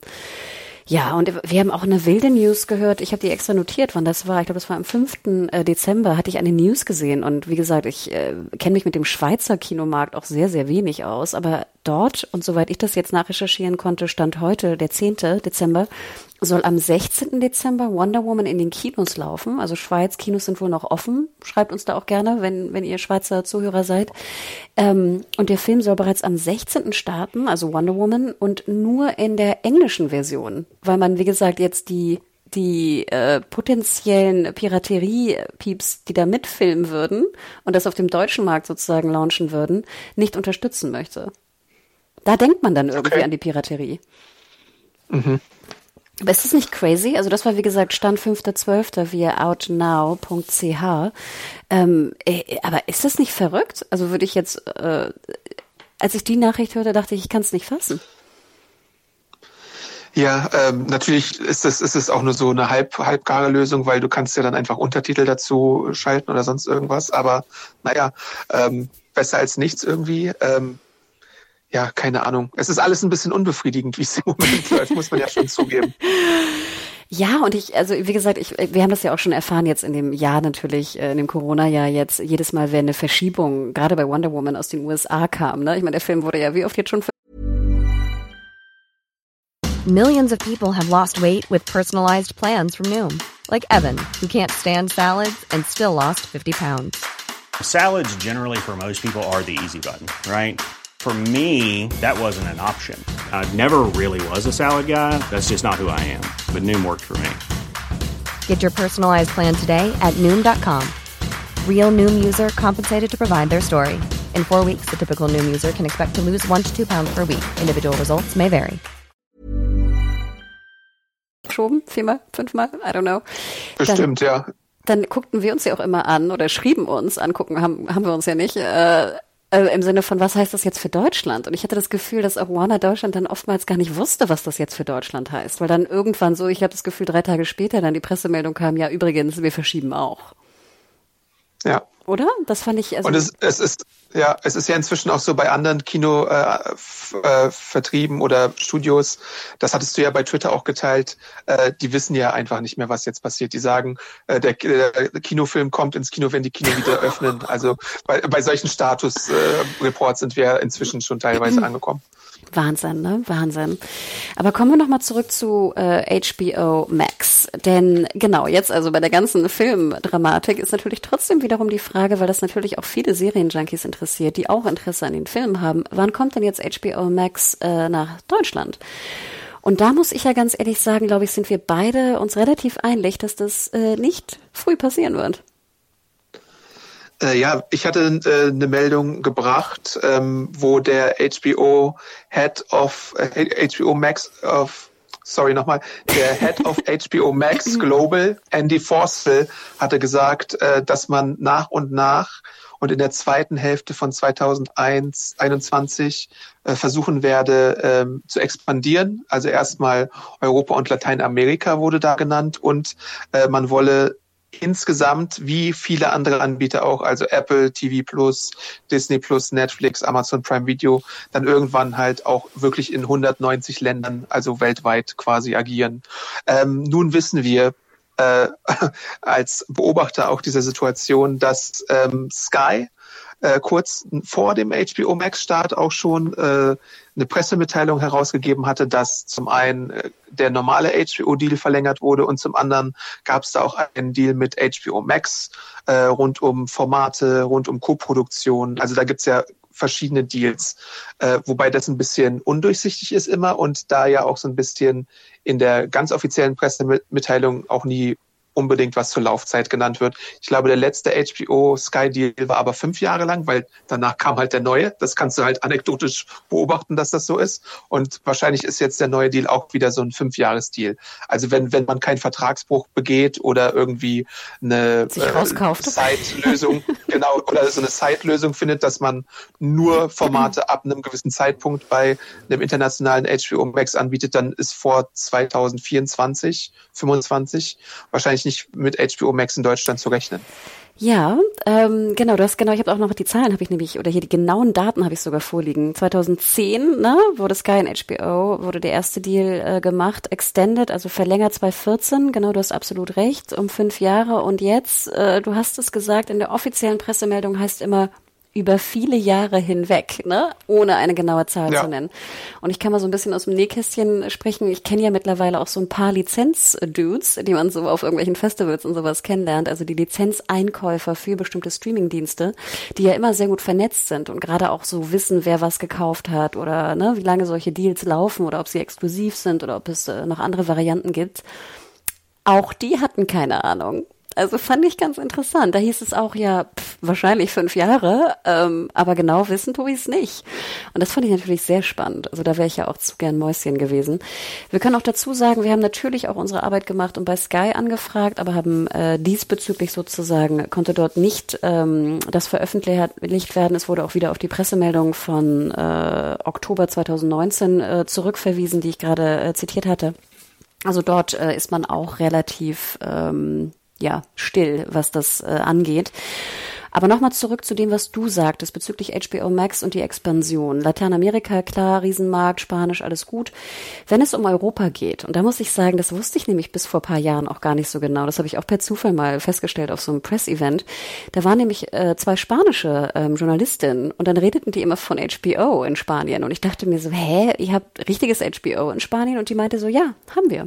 Ja, und wir haben auch eine wilde News gehört. Ich habe die extra notiert, wann das war. Ich glaube, das war am 5. Äh, Dezember, hatte ich eine News gesehen. Und wie gesagt, ich äh, kenne mich mit dem Schweizer Kinomarkt auch sehr, sehr wenig aus. Aber dort, und soweit ich das jetzt nachrecherchieren konnte, stand heute, der 10. Dezember, soll am 16. Dezember Wonder Woman in den Kinos laufen. Also Schweiz, Kinos sind wohl noch offen. Schreibt uns da auch gerne, wenn, wenn ihr Schweizer Zuhörer seid. Ähm, und der Film soll bereits am 16. starten, also Wonder Woman, und nur in der englischen Version, weil man, wie gesagt, jetzt die die äh, potenziellen Piraterie-Pieps, die da mitfilmen würden und das auf dem deutschen Markt sozusagen launchen würden, nicht unterstützen möchte. Da denkt man dann irgendwie okay. an die Piraterie. Mhm. Aber ist das nicht crazy? Also das war wie gesagt Stand 5.12. via outnow.ch. Ähm, äh, aber ist das nicht verrückt? Also würde ich jetzt, äh, als ich die Nachricht hörte, dachte ich, ich kann es nicht fassen. Ja, ähm, natürlich ist es ist es auch nur so eine halb halbgare Lösung, weil du kannst ja dann einfach Untertitel dazu schalten oder sonst irgendwas. Aber naja, ähm, besser als nichts irgendwie. Ähm, ja, keine Ahnung. Es ist alles ein bisschen unbefriedigend, wie es im Moment läuft, muss man ja schon zugeben. [LAUGHS] Ja, und ich, also wie gesagt, ich, wir haben das ja auch schon erfahren jetzt in dem Jahr natürlich, äh, in dem Corona-Jahr jetzt, jedes Mal, wenn eine Verschiebung, gerade bei Wonder Woman aus den USA kam, ne? Ich meine, der Film wurde ja wie oft jetzt schon Millions of people have lost weight with personalized plans from Noom. Like Evan, who can't stand salads and still lost 50 pounds. Salads, generally, for most people, are the easy button, right? For me, that wasn't an option. I never really was a salad guy. That's just not who I am. But Noom worked for me. Get your personalized plan today at Noom.com. Real Noom user compensated to provide their story. In four weeks, the typical Noom user can expect to lose one to two pounds per week. Individual results may vary. Geschoben, viermal, fünfmal, I don't know. Bestimmt, dann, ja. Dann guckten wir uns ja auch immer an oder schrieben uns angucken, haben, haben wir uns ja nicht. Äh, äh, Im Sinne von, was heißt das jetzt für Deutschland? Und ich hatte das Gefühl, dass auch Warner Deutschland dann oftmals gar nicht wusste, was das jetzt für Deutschland heißt. Weil dann irgendwann so, ich habe das Gefühl, drei Tage später dann die Pressemeldung kam, ja übrigens, wir verschieben auch. Ja. Oder? Das fand ich. Also und es, es ist ja, es ist ja inzwischen auch so bei anderen Kinovertrieben äh, äh, oder Studios. Das hattest du ja bei Twitter auch geteilt. Äh, die wissen ja einfach nicht mehr, was jetzt passiert. Die sagen, äh, der, der, Kinofilm kommt ins Kino, wenn die Kino wieder öffnen. Also bei, bei solchen Status-Reports sind wir inzwischen schon teilweise [CLEARS THROAT] angekommen. Wahnsinn, ne? Wahnsinn. Aber kommen wir nochmal zurück zu äh, HBO Max. Denn genau, jetzt also bei der ganzen Filmdramatik ist natürlich trotzdem wiederum die Frage, weil das natürlich auch viele Serienjunkies interessiert, die auch Interesse an den Filmen haben. Wann kommt denn jetzt HBO Max äh, nach Deutschland? Und da muss ich ja ganz ehrlich sagen, glaube ich, sind wir beide uns relativ einig, dass das äh, nicht früh passieren wird. Äh, ja, ich hatte äh, eine Meldung gebracht, ähm, wo der HBO Head of äh, HBO Max of sorry nochmal, der Head of [LAUGHS] HBO Max Global, Andy Forsville, hatte gesagt, äh, dass man nach und nach und in der zweiten Hälfte von 2021 äh, versuchen werde ähm, zu expandieren. Also erstmal Europa und Lateinamerika wurde da genannt und äh, man wolle insgesamt wie viele andere Anbieter auch, also Apple, TV Plus, Disney Plus, Netflix, Amazon Prime Video, dann irgendwann halt auch wirklich in 190 Ländern, also weltweit quasi agieren. Ähm, nun wissen wir, äh, [LAUGHS] als Beobachter auch dieser Situation, dass ähm, Sky äh, kurz vor dem HBO Max Start auch schon äh, eine Pressemitteilung herausgegeben hatte, dass zum einen äh, der normale HBO Deal verlängert wurde und zum anderen gab es da auch einen Deal mit HBO Max äh, rund um Formate, rund um Koproduktion. Also da gibt's ja verschiedene Deals, äh, wobei das ein bisschen undurchsichtig ist immer und da ja auch so ein bisschen in der ganz offiziellen Pressemitteilung auch nie unbedingt was zur Laufzeit genannt wird. Ich glaube, der letzte HBO Sky Deal war aber fünf Jahre lang, weil danach kam halt der neue. Das kannst du halt anekdotisch beobachten, dass das so ist. Und wahrscheinlich ist jetzt der neue Deal auch wieder so ein Fünfjahres-Deal. Also wenn, wenn man keinen Vertragsbruch begeht oder irgendwie eine äh, Zeitlösung, [LAUGHS] genau, oder so eine Zeitlösung findet, dass man nur Formate ab einem gewissen Zeitpunkt bei einem internationalen HBO Max anbietet, dann ist vor 2024, 25 wahrscheinlich wahrscheinlich nicht mit HBO Max in Deutschland zu rechnen. Ja, ähm, genau, du hast genau, ich habe auch noch die Zahlen habe ich nämlich oder hier die genauen Daten habe ich sogar vorliegen. 2010, ne, wurde Sky und HBO wurde der erste Deal äh, gemacht, extended, also verlängert 2014. Genau, du hast absolut recht, um fünf Jahre und jetzt, äh, du hast es gesagt, in der offiziellen Pressemeldung heißt immer über viele Jahre hinweg, ne, ohne eine genaue Zahl ja. zu nennen. Und ich kann mal so ein bisschen aus dem Nähkästchen sprechen. Ich kenne ja mittlerweile auch so ein paar Lizenz-Dudes, die man so auf irgendwelchen Festivals und sowas kennenlernt. Also die Lizenzeinkäufer für bestimmte Streamingdienste, die ja immer sehr gut vernetzt sind und gerade auch so wissen, wer was gekauft hat oder ne, wie lange solche Deals laufen oder ob sie exklusiv sind oder ob es äh, noch andere Varianten gibt. Auch die hatten keine Ahnung. Also fand ich ganz interessant. Da hieß es auch ja pff, wahrscheinlich fünf Jahre, ähm, aber genau wissen tue ich es nicht. Und das fand ich natürlich sehr spannend. Also da wäre ich ja auch zu gern Mäuschen gewesen. Wir können auch dazu sagen, wir haben natürlich auch unsere Arbeit gemacht und bei Sky angefragt, aber haben äh, diesbezüglich sozusagen konnte dort nicht ähm, das veröffentlicht werden. Es wurde auch wieder auf die Pressemeldung von äh, Oktober 2019 äh, zurückverwiesen, die ich gerade äh, zitiert hatte. Also dort äh, ist man auch relativ ähm, ja, still, was das äh, angeht. Aber nochmal zurück zu dem, was du sagtest bezüglich HBO Max und die Expansion. Lateinamerika, klar, Riesenmarkt, Spanisch, alles gut. Wenn es um Europa geht, und da muss ich sagen, das wusste ich nämlich bis vor paar Jahren auch gar nicht so genau. Das habe ich auch per Zufall mal festgestellt auf so einem Press-Event. Da waren nämlich äh, zwei spanische ähm, Journalistinnen und dann redeten die immer von HBO in Spanien. Und ich dachte mir so, hä, ihr habt richtiges HBO in Spanien? Und die meinte so, ja, haben wir.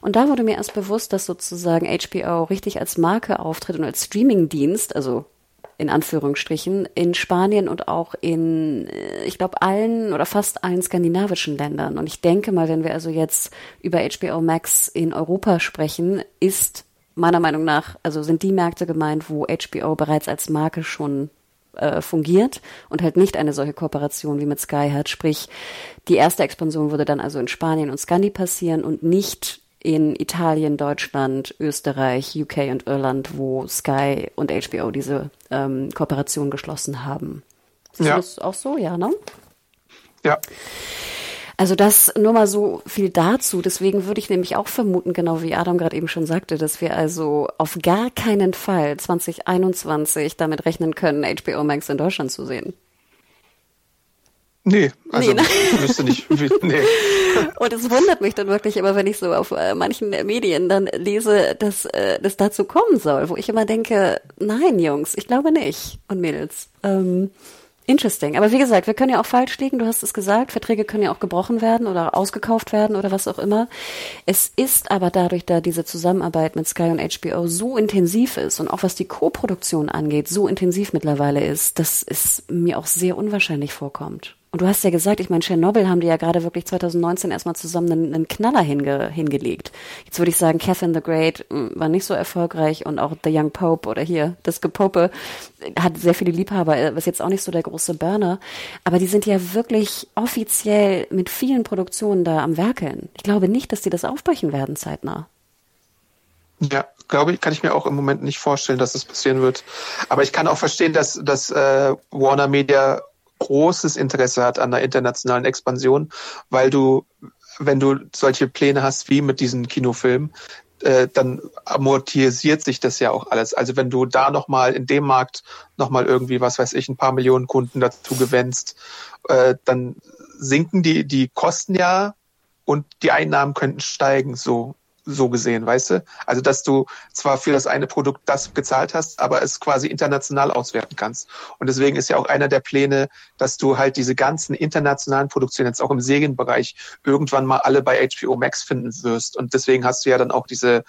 Und da wurde mir erst bewusst, dass sozusagen HBO richtig als Marke auftritt und als Streamingdienst, also in Anführungsstrichen, in Spanien und auch in, äh, ich glaube, allen oder fast allen skandinavischen Ländern. Und ich denke mal, wenn wir also jetzt über HBO Max in Europa sprechen, ist meiner Meinung nach, also sind die Märkte gemeint, wo HBO bereits als Marke schon äh, fungiert und halt nicht eine solche Kooperation wie mit Sky hat. Sprich, die erste Expansion würde dann also in Spanien und Scandi passieren und nicht in Italien, Deutschland, Österreich, UK und Irland, wo Sky und HBO diese ähm, Kooperation geschlossen haben. Ist ja. das auch so? Ja, ne? Ja. Also das nur mal so viel dazu. Deswegen würde ich nämlich auch vermuten, genau wie Adam gerade eben schon sagte, dass wir also auf gar keinen Fall 2021 damit rechnen können, HBO Max in Deutschland zu sehen. Nee, also nee, ne? wüsste nicht. [LAUGHS] Nee. Und es wundert mich dann wirklich immer, wenn ich so auf äh, manchen Medien dann lese, dass äh, das dazu kommen soll, wo ich immer denke, nein, Jungs, ich glaube nicht und Mädels. Ähm, Interesting. Aber wie gesagt, wir können ja auch falsch liegen. Du hast es gesagt. Verträge können ja auch gebrochen werden oder ausgekauft werden oder was auch immer. Es ist aber dadurch, da diese Zusammenarbeit mit Sky und HBO so intensiv ist und auch was die Co-Produktion angeht, so intensiv mittlerweile ist, dass es mir auch sehr unwahrscheinlich vorkommt. Und du hast ja gesagt, ich meine, Tschernobyl haben die ja gerade wirklich 2019 erstmal zusammen einen, einen Knaller hinge, hingelegt. Jetzt würde ich sagen, Catherine the Great hm, war nicht so erfolgreich und auch The Young Pope oder hier das Gepope hat sehr viele Liebhaber, ist jetzt auch nicht so der große Burner. Aber die sind ja wirklich offiziell mit vielen Produktionen da am Werkeln. Ich glaube nicht, dass die das aufbrechen werden zeitnah. Ja, glaube ich, kann ich mir auch im Moment nicht vorstellen, dass das passieren wird. Aber ich kann auch verstehen, dass, dass äh, Warner Media großes Interesse hat an der internationalen Expansion, weil du, wenn du solche Pläne hast wie mit diesen Kinofilmen, äh, dann amortisiert sich das ja auch alles. Also wenn du da nochmal in dem Markt nochmal irgendwie, was weiß ich, ein paar Millionen Kunden dazu gewinnst, äh, dann sinken die, die Kosten ja und die Einnahmen könnten steigen, so so gesehen, weißt du? Also, dass du zwar für das eine Produkt das gezahlt hast, aber es quasi international auswerten kannst. Und deswegen ist ja auch einer der Pläne, dass du halt diese ganzen internationalen Produktionen jetzt auch im Serienbereich irgendwann mal alle bei HBO Max finden wirst. Und deswegen hast du ja dann auch diese,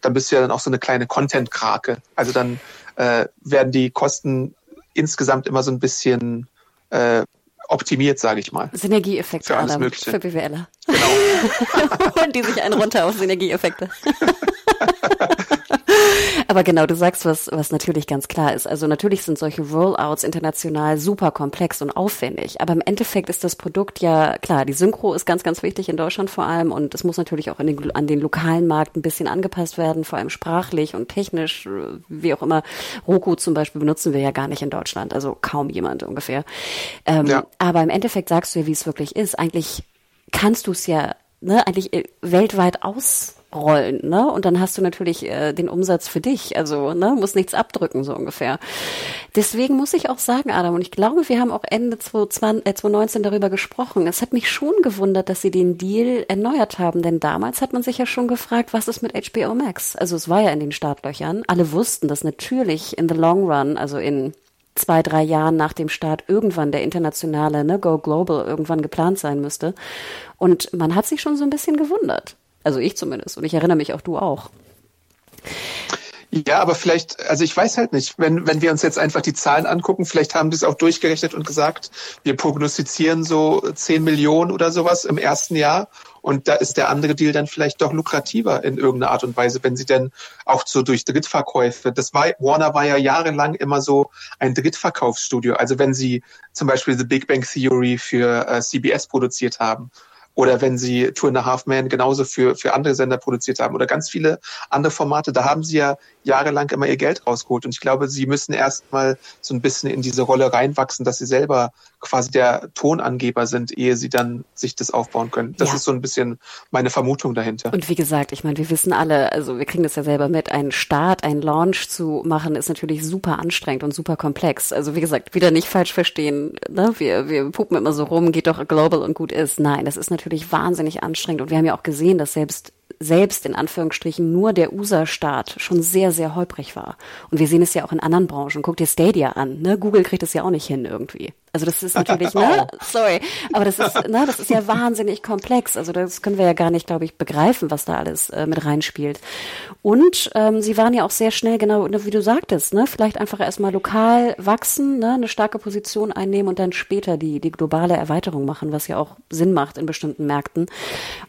dann bist du ja dann auch so eine kleine Content-Krake. Also dann äh, werden die Kosten insgesamt immer so ein bisschen äh, optimiert, sage ich mal. Synergieeffekte für, alles Mögliche. für BWLer. Genau. [LAUGHS] Und die sich einen runter auf Synergieeffekte. [LAUGHS] [LAUGHS] Aber genau, du sagst was, was natürlich ganz klar ist. Also natürlich sind solche Rollouts international super komplex und aufwendig. Aber im Endeffekt ist das Produkt ja klar. Die Synchro ist ganz, ganz wichtig in Deutschland vor allem und es muss natürlich auch den, an den lokalen Markt ein bisschen angepasst werden, vor allem sprachlich und technisch, wie auch immer. Roku zum Beispiel benutzen wir ja gar nicht in Deutschland, also kaum jemand ungefähr. Ähm, ja. Aber im Endeffekt sagst du ja, wie es wirklich ist. Eigentlich kannst du es ja ne, eigentlich äh, weltweit ausrollen, ne? Und dann hast du natürlich äh, den Umsatz für dich, also ne, muss nichts abdrücken so ungefähr. Deswegen muss ich auch sagen, Adam, und ich glaube, wir haben auch Ende 2020, äh, 2019 darüber gesprochen. Es hat mich schon gewundert, dass sie den Deal erneuert haben, denn damals hat man sich ja schon gefragt, was ist mit HBO Max? Also es war ja in den Startlöchern. Alle wussten, dass natürlich in the long run, also in zwei, drei Jahren nach dem Start irgendwann der internationale ne, Go Global irgendwann geplant sein müsste. Und man hat sich schon so ein bisschen gewundert. Also ich zumindest. Und ich erinnere mich auch du auch. Ja, aber vielleicht, also ich weiß halt nicht, wenn, wenn wir uns jetzt einfach die Zahlen angucken, vielleicht haben die es auch durchgerechnet und gesagt, wir prognostizieren so 10 Millionen oder sowas im ersten Jahr und da ist der andere Deal dann vielleicht doch lukrativer in irgendeiner Art und Weise, wenn sie denn auch so durch Drittverkäufe, das war, Warner war ja jahrelang immer so ein Drittverkaufsstudio. Also wenn sie zum Beispiel The Big Bang Theory für äh, CBS produziert haben oder wenn sie Two and a Half Men genauso für, für andere Sender produziert haben oder ganz viele andere Formate, da haben sie ja jahrelang immer ihr Geld rausgeholt. Und ich glaube, sie müssen erstmal so ein bisschen in diese Rolle reinwachsen, dass sie selber quasi der Tonangeber sind, ehe sie dann sich das aufbauen können. Das ja. ist so ein bisschen meine Vermutung dahinter. Und wie gesagt, ich meine, wir wissen alle, also wir kriegen das ja selber mit, einen Start, einen Launch zu machen, ist natürlich super anstrengend und super komplex. Also wie gesagt, wieder nicht falsch verstehen, ne? wir, wir puppen immer so rum, geht doch global und gut ist. Nein, das ist natürlich wahnsinnig anstrengend und wir haben ja auch gesehen, dass selbst selbst in Anführungsstrichen nur der USA-Staat schon sehr, sehr holprig war. Und wir sehen es ja auch in anderen Branchen. Guck dir Stadia an, ne? Google kriegt es ja auch nicht hin irgendwie. Also das ist natürlich, [LAUGHS] ne? Sorry. Aber das ist, ne, das ist ja wahnsinnig komplex. Also das können wir ja gar nicht, glaube ich, begreifen, was da alles äh, mit reinspielt. Und ähm, sie waren ja auch sehr schnell, genau wie du sagtest, ne? Vielleicht einfach erstmal lokal wachsen, ne? eine starke Position einnehmen und dann später die, die globale Erweiterung machen, was ja auch Sinn macht in bestimmten Märkten.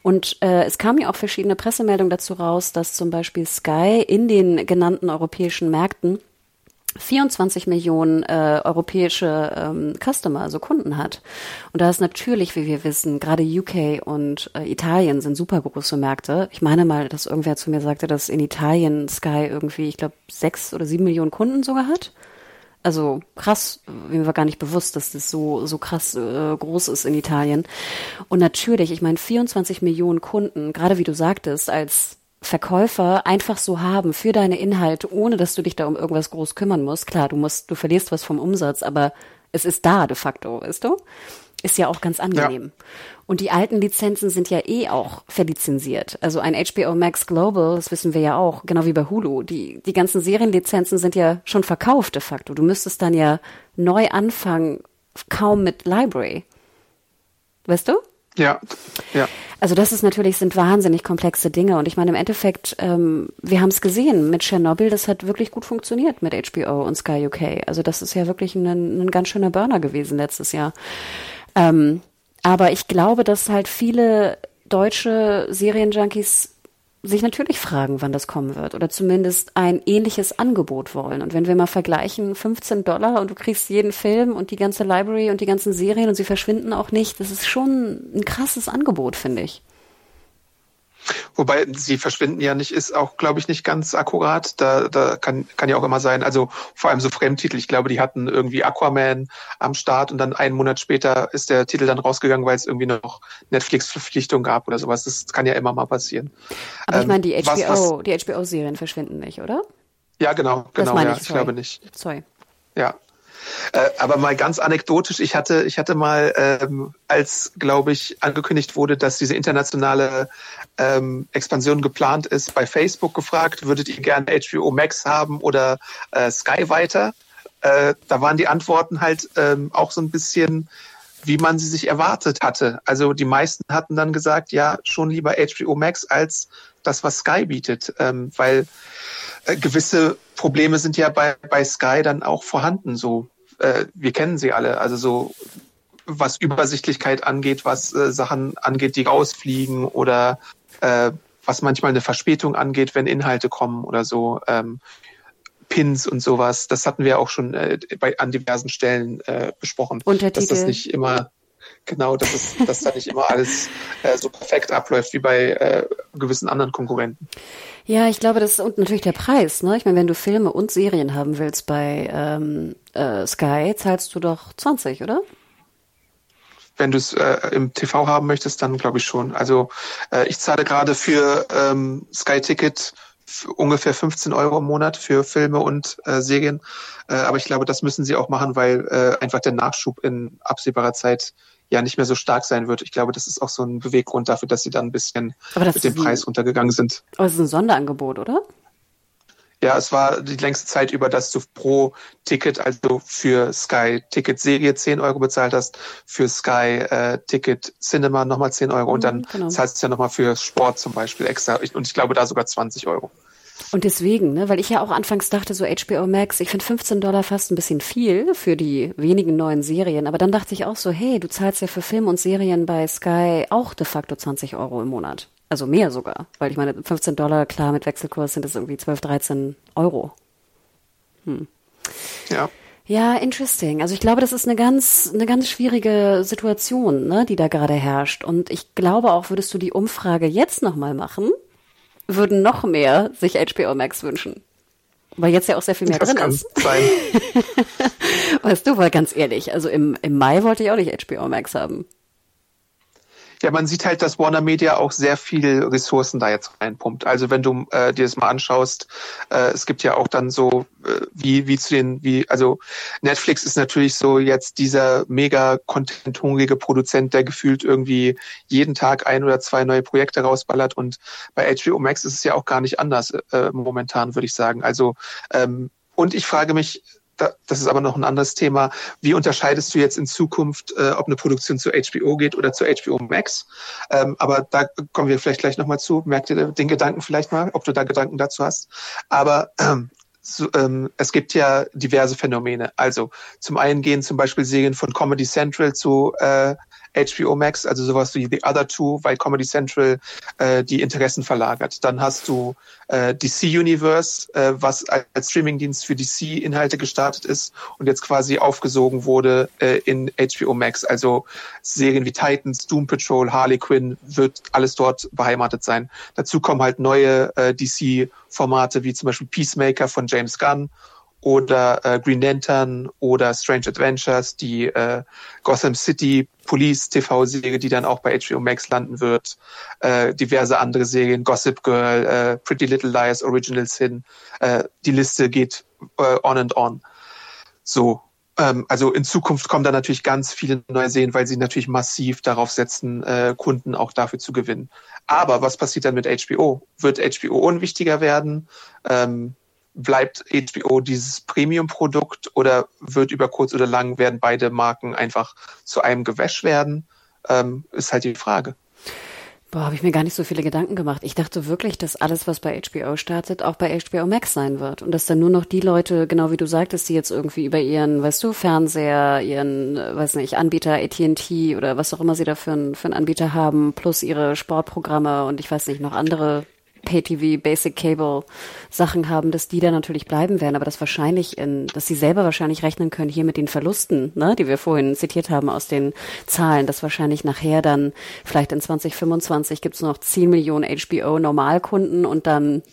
Und äh, es kamen ja auch verschiedene Pressemeldungen dazu raus, dass zum Beispiel Sky in den genannten europäischen Märkten 24 Millionen äh, europäische ähm, Customer, also Kunden hat. Und da ist natürlich, wie wir wissen, gerade UK und äh, Italien sind super große Märkte. Ich meine mal, dass irgendwer zu mir sagte, dass in Italien Sky irgendwie, ich glaube, sechs oder sieben Millionen Kunden sogar hat. Also krass, mir war gar nicht bewusst, dass das so so krass äh, groß ist in Italien. Und natürlich, ich meine 24 Millionen Kunden, gerade wie du sagtest, als Verkäufer einfach so haben für deine Inhalte, ohne dass du dich da um irgendwas groß kümmern musst. Klar, du musst, du verlierst was vom Umsatz, aber es ist da de facto, weißt du? Ist ja auch ganz angenehm. Ja. Und die alten Lizenzen sind ja eh auch verlizenziert. Also ein HBO Max Global, das wissen wir ja auch, genau wie bei Hulu. Die, die ganzen Serienlizenzen sind ja schon verkauft de facto. Du müsstest dann ja neu anfangen, kaum mit Library. Weißt du? Ja, ja. Also das ist natürlich, sind wahnsinnig komplexe Dinge. Und ich meine, im Endeffekt, ähm, wir haben es gesehen mit Tschernobyl, das hat wirklich gut funktioniert mit HBO und Sky UK. Also das ist ja wirklich ein, ein ganz schöner Burner gewesen letztes Jahr. Ähm, aber ich glaube, dass halt viele deutsche Serienjunkies sich natürlich fragen, wann das kommen wird oder zumindest ein ähnliches Angebot wollen. Und wenn wir mal vergleichen, 15 Dollar und du kriegst jeden Film und die ganze Library und die ganzen Serien und sie verschwinden auch nicht, das ist schon ein krasses Angebot, finde ich. Wobei sie verschwinden ja nicht, ist auch, glaube ich, nicht ganz akkurat. Da, da kann, kann ja auch immer sein, also vor allem so Fremdtitel. Ich glaube, die hatten irgendwie Aquaman am Start und dann einen Monat später ist der Titel dann rausgegangen, weil es irgendwie noch Netflix-Verpflichtung gab oder sowas. Das kann ja immer mal passieren. Aber ich meine, die HBO, was, was, die HBO-Serien verschwinden nicht, oder? Ja, genau, genau, ja, ich, ich glaube nicht. Sorry. Ja, äh, aber mal ganz anekdotisch, ich hatte, ich hatte mal, ähm, als, glaube ich, angekündigt wurde, dass diese internationale ähm, Expansion geplant ist, bei Facebook gefragt, würdet ihr gerne HBO Max haben oder äh, Sky weiter? Äh, da waren die Antworten halt ähm, auch so ein bisschen, wie man sie sich erwartet hatte. Also die meisten hatten dann gesagt, ja, schon lieber HBO Max als das, was Sky bietet, ähm, weil äh, gewisse Probleme sind ja bei, bei Sky dann auch vorhanden. So, äh, wir kennen sie alle. Also so was Übersichtlichkeit angeht, was äh, Sachen angeht, die rausfliegen oder äh, was manchmal eine Verspätung angeht, wenn Inhalte kommen oder so. Ähm, Pins und sowas. Das hatten wir auch schon äh, bei, an diversen Stellen äh, besprochen. Untertitel. Dass das nicht immer, genau, dass, es, dass da nicht immer alles äh, so perfekt abläuft wie bei äh, gewissen anderen Konkurrenten. Ja, ich glaube, das ist und natürlich der Preis. Ne? Ich meine, wenn du Filme und Serien haben willst bei ähm, äh, Sky, zahlst du doch 20, oder? Wenn du es äh, im TV haben möchtest, dann glaube ich schon. Also äh, ich zahle gerade für ähm, Sky Ticket ungefähr 15 Euro im Monat für Filme und äh, Serien. Äh, aber ich glaube, das müssen sie auch machen, weil äh, einfach der Nachschub in absehbarer Zeit ja nicht mehr so stark sein wird. Ich glaube, das ist auch so ein Beweggrund dafür, dass sie dann ein bisschen mit dem Preis runtergegangen sind. Aber es ist ein Sonderangebot, oder? Ja, es war die längste Zeit über, dass du pro Ticket, also für Sky Ticket Serie 10 Euro bezahlt hast, für Sky äh, Ticket Cinema nochmal 10 Euro und mhm, dann genau. zahlst du ja nochmal für Sport zum Beispiel extra. Und ich glaube da sogar 20 Euro. Und deswegen, ne, weil ich ja auch anfangs dachte, so HBO Max, ich finde 15 Dollar fast ein bisschen viel für die wenigen neuen Serien. Aber dann dachte ich auch so, hey, du zahlst ja für Film und Serien bei Sky auch de facto 20 Euro im Monat. Also mehr sogar. Weil ich meine, 15 Dollar, klar, mit Wechselkurs sind es irgendwie 12, 13 Euro. Hm. Ja. Ja, interesting. Also ich glaube, das ist eine ganz, eine ganz schwierige Situation, ne, die da gerade herrscht. Und ich glaube auch, würdest du die Umfrage jetzt nochmal machen, würden noch mehr sich HBO Max wünschen. Weil jetzt ja auch sehr viel mehr das drin ist. Sein. [LAUGHS] weißt du, weil ganz ehrlich, also im, im Mai wollte ich auch nicht HBO Max haben. Ja, man sieht halt, dass Warner Media auch sehr viel Ressourcen da jetzt reinpumpt. Also wenn du äh, dir das mal anschaust, äh, es gibt ja auch dann so äh, wie wie zu den wie also Netflix ist natürlich so jetzt dieser mega content-hungrige Produzent, der gefühlt irgendwie jeden Tag ein oder zwei neue Projekte rausballert und bei HBO Max ist es ja auch gar nicht anders äh, momentan, würde ich sagen. Also ähm, und ich frage mich, das ist aber noch ein anderes Thema. Wie unterscheidest du jetzt in Zukunft, äh, ob eine Produktion zu HBO geht oder zu HBO Max? Ähm, aber da kommen wir vielleicht gleich nochmal zu. Merkt ihr den Gedanken vielleicht mal, ob du da Gedanken dazu hast. Aber ähm, so, ähm, es gibt ja diverse Phänomene. Also zum einen gehen zum Beispiel Serien von Comedy Central zu äh, HBO Max, also sowas wie The Other Two, weil Comedy Central äh, die Interessen verlagert. Dann hast du äh, DC Universe, äh, was als Streamingdienst für DC Inhalte gestartet ist und jetzt quasi aufgesogen wurde äh, in HBO Max. Also Serien wie Titans, Doom Patrol, Harley Quinn wird alles dort beheimatet sein. Dazu kommen halt neue äh, DC Formate wie zum Beispiel Peacemaker von James Gunn oder äh, Green Lantern oder Strange Adventures, die äh, Gotham City Police TV-Serie, die dann auch bei HBO Max landen wird, äh, diverse andere Serien, Gossip Girl, äh, Pretty Little Liars, Original Sin, äh, die Liste geht äh, on and on. So, ähm, also in Zukunft kommen da natürlich ganz viele neue Serien, weil sie natürlich massiv darauf setzen, äh, Kunden auch dafür zu gewinnen. Aber was passiert dann mit HBO? Wird HBO unwichtiger werden? Ähm, bleibt HBO dieses Premium-Produkt oder wird über kurz oder lang werden beide Marken einfach zu einem Gewäsch werden? Ähm, ist halt die Frage. Boah, habe ich mir gar nicht so viele Gedanken gemacht. Ich dachte wirklich, dass alles, was bei HBO startet, auch bei HBO Max sein wird. Und dass dann nur noch die Leute, genau wie du sagtest, die jetzt irgendwie über ihren, weißt du, Fernseher, ihren, weiß nicht, Anbieter, AT&T oder was auch immer sie da für, für einen Anbieter haben, plus ihre Sportprogramme und ich weiß nicht, noch andere Pay-TV, Basic Cable Sachen haben, dass die da natürlich bleiben werden, aber das wahrscheinlich in, dass sie selber wahrscheinlich rechnen können hier mit den Verlusten, ne, die wir vorhin zitiert haben aus den Zahlen, dass wahrscheinlich nachher dann vielleicht in 2025 gibt es noch 10 Millionen HBO Normalkunden und dann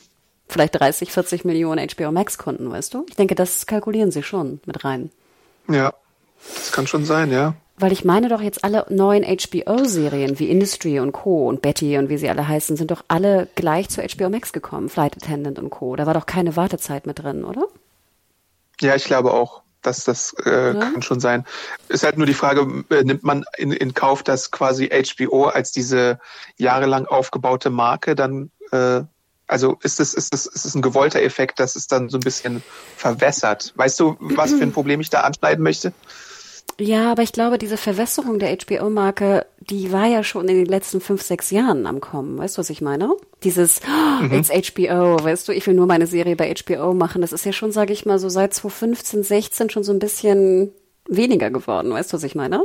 vielleicht 30, 40 Millionen HBO Max Kunden, weißt du? Ich denke, das kalkulieren sie schon mit rein. Ja, das kann schon sein, ja. Weil ich meine doch jetzt alle neuen HBO-Serien wie Industry und Co. und Betty und wie sie alle heißen, sind doch alle gleich zu HBO Max gekommen, Flight Attendant und Co. Da war doch keine Wartezeit mit drin, oder? Ja, ich glaube auch. Das, das äh, ja. kann schon sein. Ist halt nur die Frage, äh, nimmt man in, in Kauf, dass quasi HBO als diese jahrelang aufgebaute Marke dann, äh, also ist es, ist es, ist es ein gewollter Effekt, dass es dann so ein bisschen verwässert? Weißt du, was für ein [CLEARS THROAT] Problem ich da anschneiden möchte? Ja, aber ich glaube, diese Verwässerung der HBO-Marke, die war ja schon in den letzten fünf, sechs Jahren am Kommen. Weißt du, was ich meine? Dieses, oh, it's HBO, weißt du, ich will nur meine Serie bei HBO machen. Das ist ja schon, sage ich mal, so seit 2015, 16 schon so ein bisschen weniger geworden. Weißt du, was ich meine?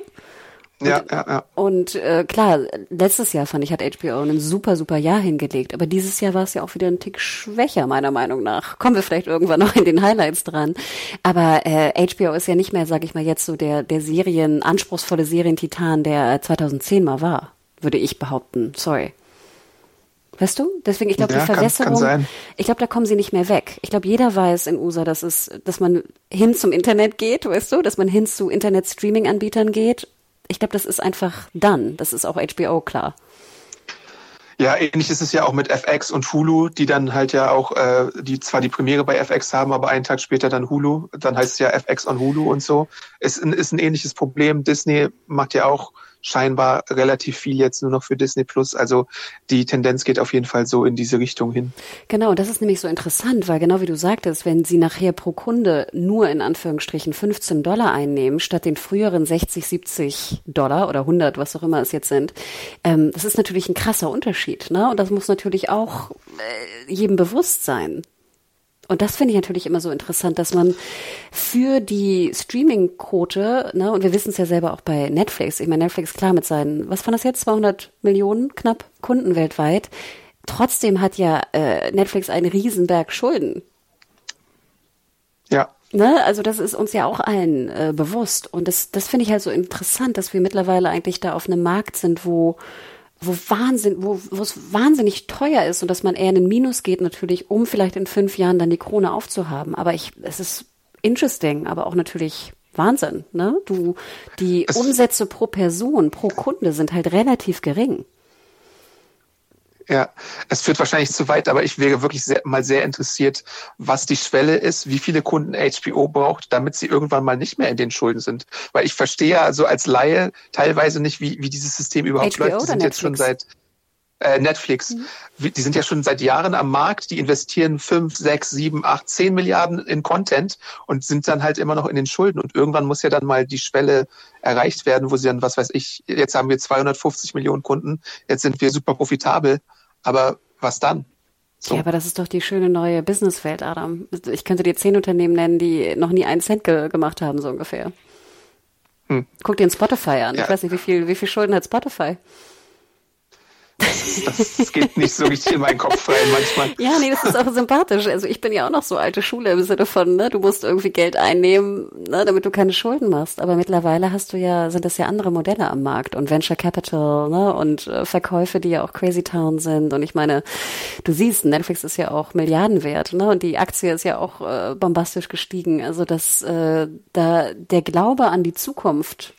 Ja, ja, ja. Und äh, klar, letztes Jahr fand ich, hat HBO ein super, super Jahr hingelegt. Aber dieses Jahr war es ja auch wieder ein Tick schwächer, meiner Meinung nach. Kommen wir vielleicht irgendwann noch in den Highlights dran. Aber äh, HBO ist ja nicht mehr, sag ich mal, jetzt so der, der Serien, anspruchsvolle Serientitan, der 2010 mal war, würde ich behaupten. Sorry. Weißt du? Deswegen, ich glaube, ja, die Verwässerung, kann, kann ich glaube, da kommen sie nicht mehr weg. Ich glaube, jeder weiß in USA, dass es, dass man hin zum Internet geht, weißt du, dass man hin zu Internet-Streaming-Anbietern geht ich glaube, das ist einfach dann. Das ist auch HBO klar. Ja, ähnlich ist es ja auch mit FX und Hulu, die dann halt ja auch, äh, die zwar die Premiere bei FX haben, aber einen Tag später dann Hulu. Dann heißt es ja FX on Hulu und so. Ist ist ein ähnliches Problem. Disney macht ja auch scheinbar relativ viel jetzt nur noch für Disney Plus. Also die Tendenz geht auf jeden Fall so in diese Richtung hin. Genau, das ist nämlich so interessant, weil genau wie du sagtest, wenn sie nachher pro Kunde nur in Anführungsstrichen 15 Dollar einnehmen, statt den früheren 60, 70 Dollar oder 100, was auch immer es jetzt sind, ähm, das ist natürlich ein krasser Unterschied. Ne? Und das muss natürlich auch äh, jedem bewusst sein. Und das finde ich natürlich immer so interessant, dass man für die Streaming-Quote, ne, und wir wissen es ja selber auch bei Netflix, ich meine, Netflix klar mit seinen, was waren das jetzt, 200 Millionen knapp Kunden weltweit, trotzdem hat ja äh, Netflix einen Riesenberg Schulden. Ja. Ne, also das ist uns ja auch allen äh, bewusst. Und das, das finde ich halt so interessant, dass wir mittlerweile eigentlich da auf einem Markt sind, wo wo Wahnsinn, wo wo es wahnsinnig teuer ist und dass man eher in den Minus geht natürlich, um vielleicht in fünf Jahren dann die Krone aufzuhaben. Aber ich, es ist interesting, aber auch natürlich Wahnsinn, ne? Du, die es Umsätze pro Person, pro Kunde sind halt relativ gering. Ja, es führt wahrscheinlich zu weit, aber ich wäre wirklich sehr, mal sehr interessiert, was die Schwelle ist, wie viele Kunden HBO braucht, damit sie irgendwann mal nicht mehr in den Schulden sind. Weil ich verstehe ja so als Laie teilweise nicht, wie, wie dieses System überhaupt HBO läuft. Die sind jetzt schon seit äh, Netflix. Mhm. Die sind ja schon seit Jahren am Markt, die investieren fünf, sechs, sieben, acht, zehn Milliarden in Content und sind dann halt immer noch in den Schulden. Und irgendwann muss ja dann mal die Schwelle erreicht werden, wo sie dann, was weiß ich, jetzt haben wir 250 Millionen Kunden, jetzt sind wir super profitabel aber was dann? So. Ja, aber das ist doch die schöne neue Businesswelt, Adam. Ich könnte dir zehn Unternehmen nennen, die noch nie einen Cent ge gemacht haben, so ungefähr. Hm. Guck dir den Spotify an. Ja. Ich weiß nicht, wie viel, wie viel Schulden hat Spotify? Das geht nicht so richtig in meinen Kopf rein manchmal. Ja, nee, das ist auch sympathisch. Also ich bin ja auch noch so alte Schule im Sinne von, ne, du musst irgendwie Geld einnehmen, ne, damit du keine Schulden machst. Aber mittlerweile hast du ja, sind das ja andere Modelle am Markt und Venture Capital, ne, und äh, Verkäufe, die ja auch Crazy Town sind. Und ich meine, du siehst, Netflix ist ja auch Milliardenwert, ne, und die Aktie ist ja auch äh, bombastisch gestiegen. Also dass äh, da der Glaube an die Zukunft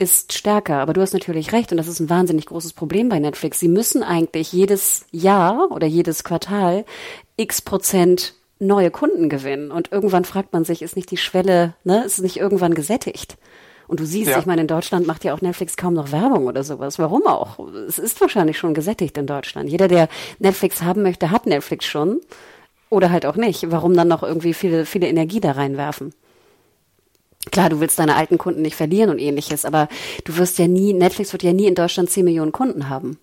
ist stärker. Aber du hast natürlich recht und das ist ein wahnsinnig großes Problem bei Netflix. Sie müssen eigentlich jedes Jahr oder jedes Quartal x Prozent neue Kunden gewinnen. Und irgendwann fragt man sich, ist nicht die Schwelle, ne, ist nicht irgendwann gesättigt? Und du siehst, ja. ich meine, in Deutschland macht ja auch Netflix kaum noch Werbung oder sowas. Warum auch? Es ist wahrscheinlich schon gesättigt in Deutschland. Jeder, der Netflix haben möchte, hat Netflix schon. Oder halt auch nicht. Warum dann noch irgendwie viele, viele Energie da reinwerfen? Klar, du willst deine alten Kunden nicht verlieren und ähnliches, aber du wirst ja nie, Netflix wird ja nie in Deutschland 10 Millionen Kunden haben.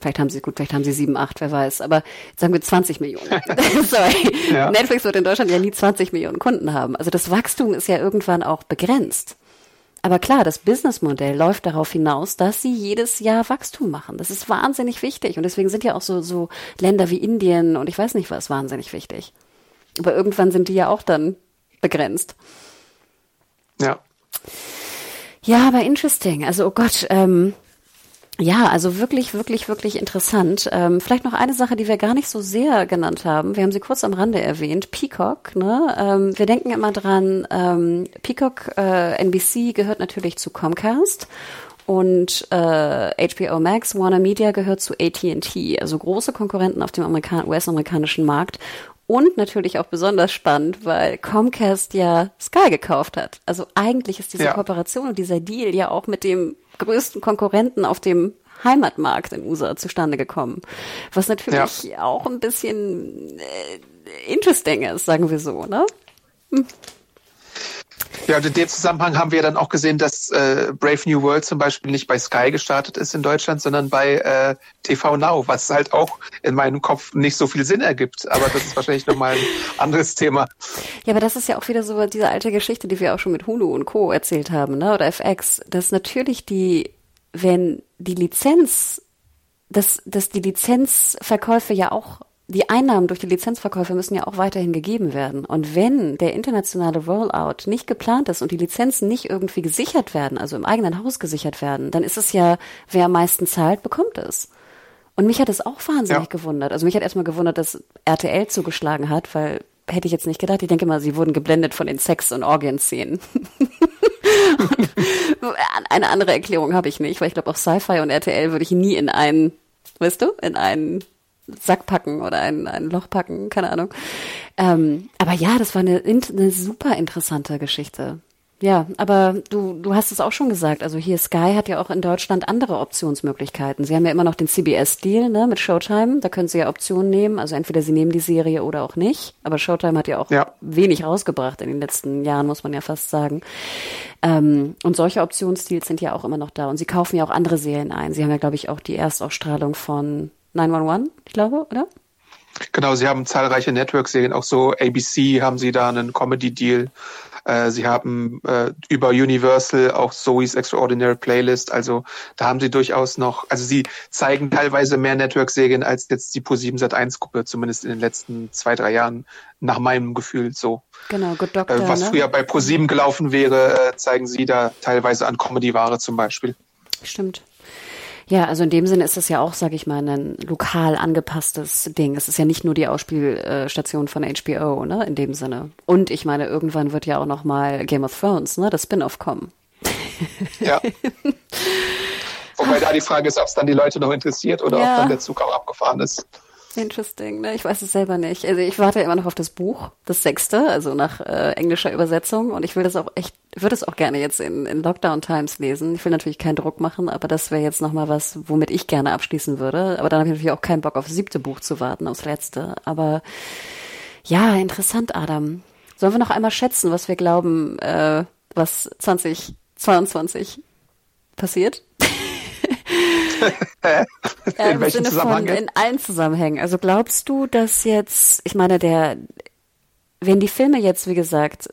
Vielleicht haben sie, gut, vielleicht haben sie sieben, acht, wer weiß, aber sagen wir 20 Millionen. [LAUGHS] [LAUGHS] Sorry. Ja. Netflix wird in Deutschland ja nie 20 Millionen Kunden haben. Also das Wachstum ist ja irgendwann auch begrenzt. Aber klar, das Businessmodell läuft darauf hinaus, dass sie jedes Jahr Wachstum machen. Das ist wahnsinnig wichtig. Und deswegen sind ja auch so, so Länder wie Indien und ich weiß nicht was wahnsinnig wichtig. Aber irgendwann sind die ja auch dann begrenzt. Ja. Ja, aber interesting. Also, oh Gott, ähm, ja, also wirklich, wirklich, wirklich interessant. Ähm, vielleicht noch eine Sache, die wir gar nicht so sehr genannt haben. Wir haben sie kurz am Rande erwähnt. Peacock. Ne? Ähm, wir denken immer dran. Ähm, Peacock äh, NBC gehört natürlich zu Comcast und äh, HBO Max, Warner Media gehört zu AT&T, also große Konkurrenten auf dem US-amerikanischen Markt. Und natürlich auch besonders spannend, weil Comcast ja Sky gekauft hat. Also eigentlich ist diese ja. Kooperation und dieser Deal ja auch mit dem größten Konkurrenten auf dem Heimatmarkt in USA zustande gekommen. Was natürlich ja. auch ein bisschen äh, interesting ist, sagen wir so, ne? Hm. Ja, und in dem Zusammenhang haben wir dann auch gesehen, dass äh, Brave New World zum Beispiel nicht bei Sky gestartet ist in Deutschland, sondern bei äh, TV Now, was halt auch in meinem Kopf nicht so viel Sinn ergibt. Aber das ist wahrscheinlich nochmal ein [LAUGHS] anderes Thema. Ja, aber das ist ja auch wieder so diese alte Geschichte, die wir auch schon mit Hulu und Co. erzählt haben, ne? Oder FX, dass natürlich die, wenn die Lizenz, dass, dass die Lizenzverkäufe ja auch die Einnahmen durch die Lizenzverkäufe müssen ja auch weiterhin gegeben werden. Und wenn der internationale Rollout nicht geplant ist und die Lizenzen nicht irgendwie gesichert werden, also im eigenen Haus gesichert werden, dann ist es ja, wer am meisten zahlt, bekommt es. Und mich hat es auch wahnsinnig ja. gewundert. Also mich hat erstmal gewundert, dass RTL zugeschlagen hat, weil hätte ich jetzt nicht gedacht. Ich denke mal, sie wurden geblendet von den Sex- und Orgien-Szenen. [LAUGHS] Eine andere Erklärung habe ich nicht, weil ich glaube, auch Sci-Fi und RTL würde ich nie in einen, weißt du, in einen Sack packen oder ein, ein Loch packen, keine Ahnung. Ähm, aber ja, das war eine, eine super interessante Geschichte. Ja, aber du, du hast es auch schon gesagt. Also hier Sky hat ja auch in Deutschland andere Optionsmöglichkeiten. Sie haben ja immer noch den CBS-Deal ne, mit Showtime. Da können sie ja Optionen nehmen. Also entweder sie nehmen die Serie oder auch nicht. Aber Showtime hat ja auch ja. wenig rausgebracht in den letzten Jahren, muss man ja fast sagen. Ähm, und solche Optionsdeals sind ja auch immer noch da. Und sie kaufen ja auch andere Serien ein. Sie haben ja, glaube ich, auch die Erstausstrahlung von 911, ich glaube, oder? Genau, sie haben zahlreiche Network-Serien, auch so ABC haben sie da einen Comedy-Deal. Äh, sie haben äh, über Universal auch Zoe's Extraordinary Playlist. Also da haben sie durchaus noch, also sie zeigen teilweise mehr Network-Serien als jetzt die Pro7 Sat1-Gruppe, zumindest in den letzten zwei, drei Jahren, nach meinem Gefühl so. Genau, Good Doctor. Äh, was ne? früher bei Pro7 gelaufen wäre, äh, zeigen sie da teilweise an Comedy-Ware zum Beispiel. Stimmt. Ja, also in dem Sinne ist es ja auch, sag ich mal, ein lokal angepasstes Ding. Es ist ja nicht nur die Ausspielstation von HBO, ne, in dem Sinne. Und ich meine, irgendwann wird ja auch noch mal Game of Thrones, ne, das Spin-off kommen. Ja. [LAUGHS] Wobei da die Frage ist, ob es dann die Leute noch interessiert oder ja. ob dann der Zug auch abgefahren ist. Interesting, ne? Ich weiß es selber nicht. Also ich warte immer noch auf das Buch, das sechste, also nach äh, englischer Übersetzung. Und ich will das auch echt, würde es auch gerne jetzt in, in Lockdown Times lesen. Ich will natürlich keinen Druck machen, aber das wäre jetzt nochmal was, womit ich gerne abschließen würde. Aber dann habe ich natürlich auch keinen Bock aufs siebte Buch zu warten, aufs letzte. Aber ja, interessant, Adam. Sollen wir noch einmal schätzen, was wir glauben, äh, was 2022 passiert? [LAUGHS] ja, Im Sinne von in allen Zusammenhängen. Also glaubst du, dass jetzt, ich meine, der, wenn die Filme jetzt, wie gesagt,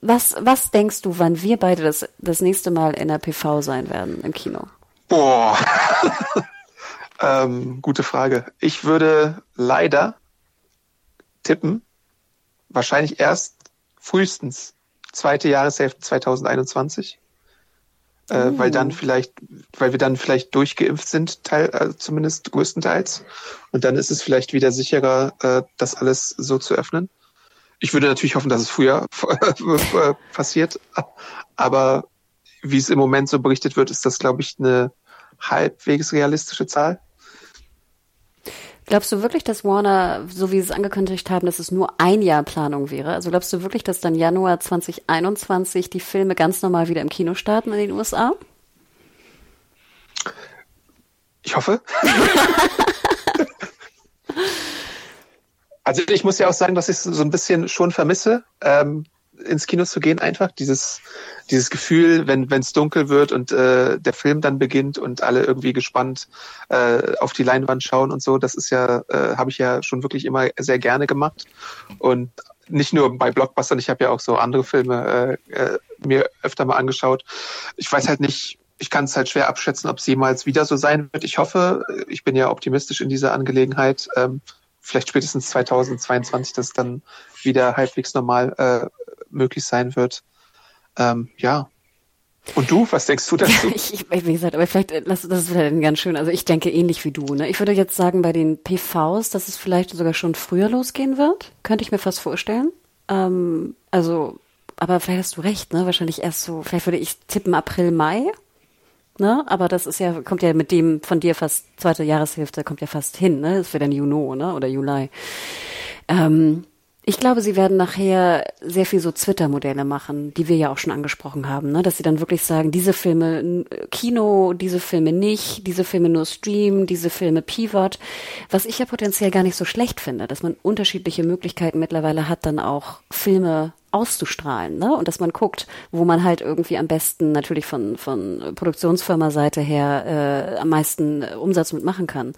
was, was denkst du, wann wir beide das, das nächste Mal in der PV sein werden im Kino? Boah. [LAUGHS] ähm, gute Frage. Ich würde leider tippen, wahrscheinlich erst frühestens zweite Jahreshälfte 2021 äh, weil dann oh. vielleicht, weil wir dann vielleicht durchgeimpft sind, teil, also zumindest größtenteils. Und dann ist es vielleicht wieder sicherer, äh, das alles so zu öffnen. Ich würde natürlich hoffen, dass es früher [LAUGHS] äh, passiert, aber wie es im Moment so berichtet wird, ist das, glaube ich, eine halbwegs realistische Zahl. Glaubst du wirklich, dass Warner, so wie sie es angekündigt haben, dass es nur ein Jahr Planung wäre? Also glaubst du wirklich, dass dann Januar 2021 die Filme ganz normal wieder im Kino starten in den USA? Ich hoffe. [LAUGHS] also ich muss ja auch sagen, dass ich es so ein bisschen schon vermisse. Ähm, ins Kino zu gehen, einfach dieses, dieses Gefühl, wenn es dunkel wird und äh, der Film dann beginnt und alle irgendwie gespannt äh, auf die Leinwand schauen und so, das ist ja, äh, habe ich ja schon wirklich immer sehr gerne gemacht. Und nicht nur bei Blockbustern, ich habe ja auch so andere Filme äh, äh, mir öfter mal angeschaut. Ich weiß halt nicht, ich kann es halt schwer abschätzen, ob es jemals wieder so sein wird. Ich hoffe, ich bin ja optimistisch in dieser Angelegenheit. Ähm, vielleicht spätestens 2022, dass dann wieder halbwegs normal äh, möglich sein wird. Ähm, ja. Und du, was denkst du dazu? [LAUGHS] Ja, ich, wie gesagt, aber vielleicht, äh, das, das ist wieder ganz schön. Also ich denke ähnlich wie du. Ne? Ich würde jetzt sagen, bei den PVs, dass es vielleicht sogar schon früher losgehen wird. Könnte ich mir fast vorstellen. Ähm, also, aber vielleicht hast du recht, ne? Wahrscheinlich erst so, vielleicht würde ich tippen April, Mai. Ne? Aber das ist ja, kommt ja mit dem von dir fast zweite Jahreshälfte, kommt ja fast hin, ne? Das wäre dann Juno, ne? Oder Juli. Ähm, ich glaube, sie werden nachher sehr viel so Twitter-Modelle machen, die wir ja auch schon angesprochen haben, ne? dass sie dann wirklich sagen, diese Filme Kino, diese Filme nicht, diese Filme nur Stream, diese Filme Pivot, was ich ja potenziell gar nicht so schlecht finde, dass man unterschiedliche Möglichkeiten mittlerweile hat, dann auch Filme auszustrahlen, ne? Und dass man guckt, wo man halt irgendwie am besten natürlich von von Produktionsfirma-Seite her äh, am meisten Umsatz mitmachen kann.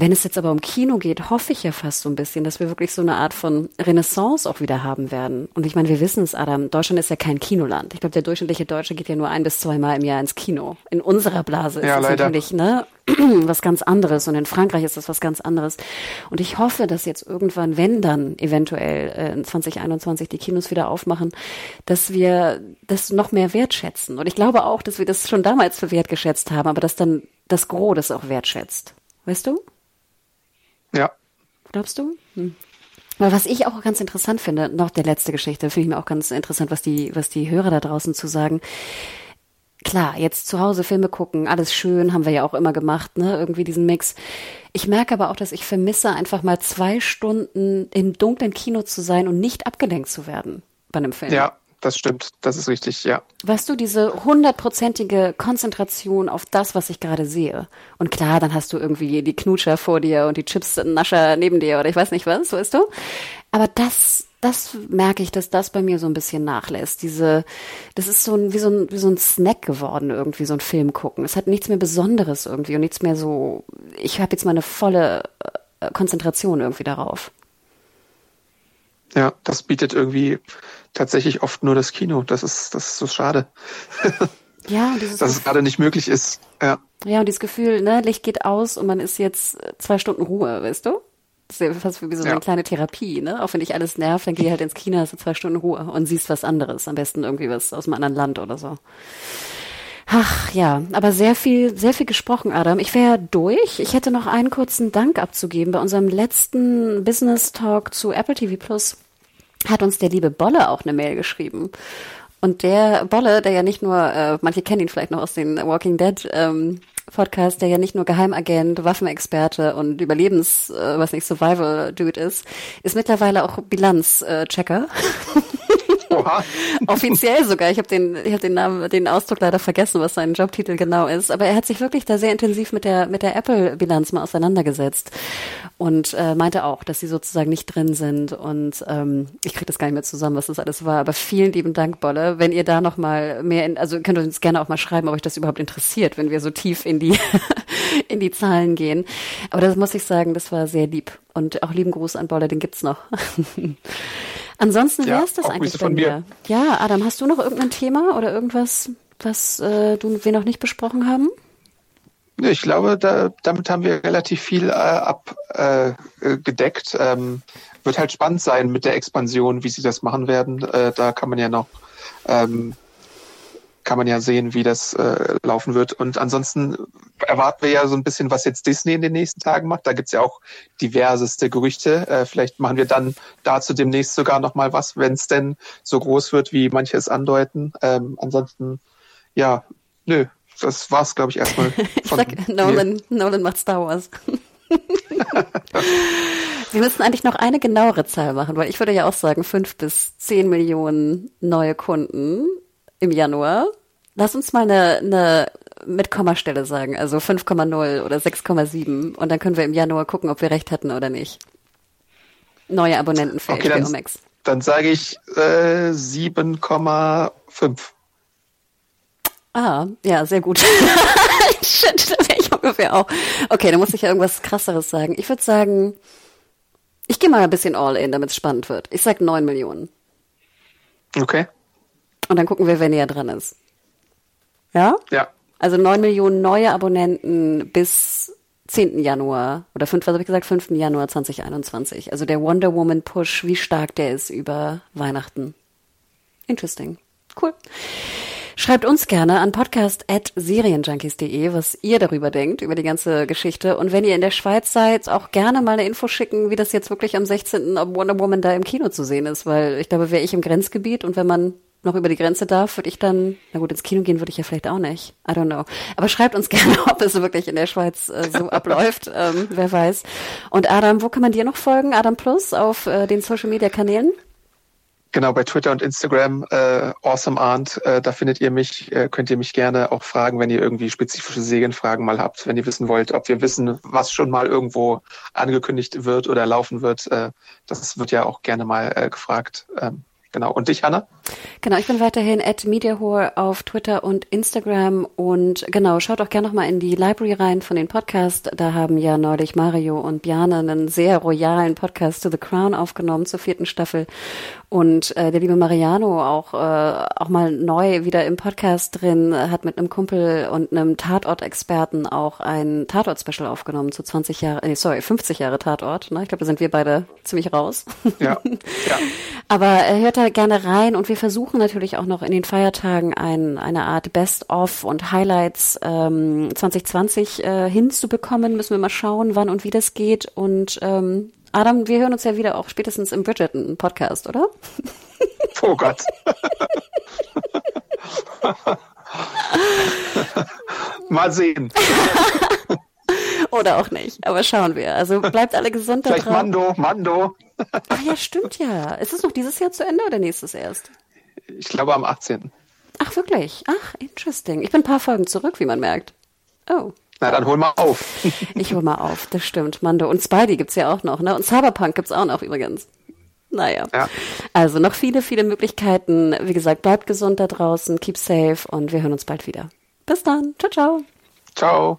Wenn es jetzt aber um Kino geht, hoffe ich ja fast so ein bisschen, dass wir wirklich so eine Art von Renaissance auch wieder haben werden. Und ich meine, wir wissen es, Adam, Deutschland ist ja kein Kinoland. Ich glaube, der durchschnittliche Deutsche geht ja nur ein bis zweimal im Jahr ins Kino. In unserer Blase ist ja, das natürlich, ne, [CLEARS THROAT] was ganz anderes. Und in Frankreich ist das was ganz anderes. Und ich hoffe, dass jetzt irgendwann, wenn dann eventuell äh, in 2021 die Kinos wieder aufmachen, dass wir das noch mehr wertschätzen. Und ich glaube auch, dass wir das schon damals für wertgeschätzt haben, aber dass dann das Gros das auch wertschätzt. Weißt du? Ja. Glaubst du? Hm. Aber was ich auch ganz interessant finde, noch der letzte Geschichte, finde ich mir auch ganz interessant, was die, was die Hörer da draußen zu sagen. Klar, jetzt zu Hause Filme gucken, alles schön, haben wir ja auch immer gemacht, ne, irgendwie diesen Mix. Ich merke aber auch, dass ich vermisse, einfach mal zwei Stunden im dunklen Kino zu sein und nicht abgelenkt zu werden bei einem Film. Ja, das stimmt, das ist richtig, ja. Weißt du, diese hundertprozentige Konzentration auf das, was ich gerade sehe. Und klar, dann hast du irgendwie die Knutscher vor dir und die Chips-Nascher neben dir oder ich weiß nicht was, weißt du? Aber das, das merke ich, dass das bei mir so ein bisschen nachlässt. Diese, das ist so ein, wie so ein, wie so ein Snack geworden irgendwie, so ein Film gucken. Es hat nichts mehr Besonderes irgendwie und nichts mehr so, ich habe jetzt mal eine volle äh, Konzentration irgendwie darauf. Ja, das bietet irgendwie tatsächlich oft nur das Kino. Das ist, das ist so schade. [LAUGHS] Ja, dieses dass es gerade nicht möglich ist. Ja. Ja, und dieses Gefühl, ne, Licht geht aus und man ist jetzt zwei Stunden Ruhe, weißt du? Das ist ja fast wie so ja. eine kleine Therapie, ne? Auch wenn dich alles nervt, dann geh halt ins Kino, hast du zwei Stunden Ruhe und siehst was anderes. Am besten irgendwie was aus einem anderen Land oder so. Ach ja, aber sehr viel, sehr viel gesprochen, Adam. Ich wäre durch. Ich hätte noch einen kurzen Dank abzugeben. Bei unserem letzten Business Talk zu Apple TV Plus hat uns der liebe Bolle auch eine Mail geschrieben. Und der Bolle, der ja nicht nur, äh, manche kennen ihn vielleicht noch aus den Walking Dead ähm, Podcast, der ja nicht nur Geheimagent, Waffenexperte und Überlebens, äh, was nicht, Survival-Dude ist, ist mittlerweile auch Bilanzchecker. [LAUGHS] Oha. Offiziell sogar. Ich habe den, ich habe den Namen, den Ausdruck leider vergessen, was sein Jobtitel genau ist. Aber er hat sich wirklich da sehr intensiv mit der mit der Apple-Bilanz mal auseinandergesetzt und äh, meinte auch, dass sie sozusagen nicht drin sind. Und ähm, ich kriege das gar nicht mehr zusammen, was das alles war. Aber vielen lieben Dank, Bolle. Wenn ihr da noch mal mehr, in, also könnt ihr uns gerne auch mal schreiben, ob euch das überhaupt interessiert, wenn wir so tief in die [LAUGHS] in die Zahlen gehen. Aber das muss ich sagen, das war sehr lieb. Und auch lieben Gruß an Bolle, den gibt's noch. [LAUGHS] Ansonsten wäre es das eigentlich von mir. Ja, Adam, hast du noch irgendein Thema oder irgendwas, was äh, du, wir noch nicht besprochen haben? Ich glaube, da, damit haben wir relativ viel äh, abgedeckt. Äh, ähm, wird halt spannend sein mit der Expansion, wie sie das machen werden. Äh, da kann man ja noch ähm, kann man ja sehen, wie das äh, laufen wird. Und ansonsten erwarten wir ja so ein bisschen, was jetzt Disney in den nächsten Tagen macht. Da gibt's ja auch diverseste Gerüchte. Äh, vielleicht machen wir dann dazu demnächst sogar noch mal was, wenn es denn so groß wird, wie manche es andeuten. Ähm, ansonsten, ja, nö, das war's, glaube ich, erstmal. [LAUGHS] ich sag, Nolan, Nolan macht Star Wars. [LAUGHS] Wir müssen eigentlich noch eine genauere Zahl machen, weil ich würde ja auch sagen, fünf bis zehn Millionen neue Kunden im Januar. Lass uns mal eine, eine mit Kommastelle sagen, also 5,0 oder 6,7 und dann können wir im Januar gucken, ob wir recht hatten oder nicht. Neue Abonnenten für okay, HBO Max. Dann sage ich äh, 7,5. Ah, ja, sehr gut. [LAUGHS] Shit, da wäre ich ungefähr auch. Okay, dann muss ich ja irgendwas krasseres sagen. Ich würde sagen, ich gehe mal ein bisschen all in, damit es spannend wird. Ich sag 9 Millionen. Okay. Und dann gucken wir, wer näher dran ist. Ja? Ja. Also neun Millionen neue Abonnenten bis 10. Januar oder 5, was habe ich gesagt, 5. Januar 2021. Also der Wonder Woman Push, wie stark der ist über Weihnachten. Interesting. Cool. Schreibt uns gerne an podcast.serienjunkies.de, was ihr darüber denkt, über die ganze Geschichte. Und wenn ihr in der Schweiz seid, auch gerne mal eine Info schicken, wie das jetzt wirklich am 16. ob Wonder Woman da im Kino zu sehen ist, weil ich glaube, wäre ich im Grenzgebiet und wenn man noch über die Grenze darf, würde ich dann, na gut, ins Kino gehen würde ich ja vielleicht auch nicht. I don't know. Aber schreibt uns [LAUGHS] gerne, ob es wirklich in der Schweiz äh, so [LAUGHS] abläuft. Ähm, wer weiß. Und Adam, wo kann man dir noch folgen? Adam Plus auf äh, den Social Media Kanälen? Genau, bei Twitter und Instagram, äh, Awesome Aunt, äh, da findet ihr mich, äh, könnt ihr mich gerne auch fragen, wenn ihr irgendwie spezifische Serienfragen mal habt, wenn ihr wissen wollt, ob wir wissen, was schon mal irgendwo angekündigt wird oder laufen wird. Äh, das wird ja auch gerne mal äh, gefragt. Ähm, Genau. Und dich, Hanna? Genau, ich bin weiterhin at MediaHore auf Twitter und Instagram und genau, schaut auch gerne nochmal in die Library rein von den Podcasts. Da haben ja neulich Mario und Bjane einen sehr royalen Podcast to the Crown aufgenommen zur vierten Staffel und äh, der liebe Mariano auch, äh, auch mal neu wieder im Podcast drin, hat mit einem Kumpel und einem Tatort-Experten auch ein Tatort-Special aufgenommen zu 20 Jahre, äh, sorry, 50 Jahre Tatort. Ne? Ich glaube, da sind wir beide ziemlich raus. Ja, ja. [LAUGHS] Aber äh, hört da gerne rein und wir versuchen natürlich auch noch in den Feiertagen ein, eine Art Best-of und Highlights ähm, 2020 äh, hinzubekommen. Müssen wir mal schauen, wann und wie das geht. Und ähm, Adam, wir hören uns ja wieder auch spätestens im Bridgerton-Podcast, oder? [LAUGHS] Oh Gott. [LAUGHS] Mal sehen. Oder auch nicht, aber schauen wir. Also bleibt alle gesund da Vielleicht Mando, Mando. Ach ja, stimmt ja. Ist es noch dieses Jahr zu Ende oder nächstes erst? Ich glaube am 18. Ach, wirklich? Ach, interesting. Ich bin ein paar Folgen zurück, wie man merkt. Oh. Na, dann hol mal auf. [LAUGHS] ich hol mal auf, das stimmt, Mando. Und Spidey gibt's ja auch noch, ne? Und Cyberpunk gibt's auch noch übrigens. Naja. Ja. Also noch viele, viele Möglichkeiten. Wie gesagt, bleibt gesund da draußen, keep safe und wir hören uns bald wieder. Bis dann. Ciao, ciao. Ciao.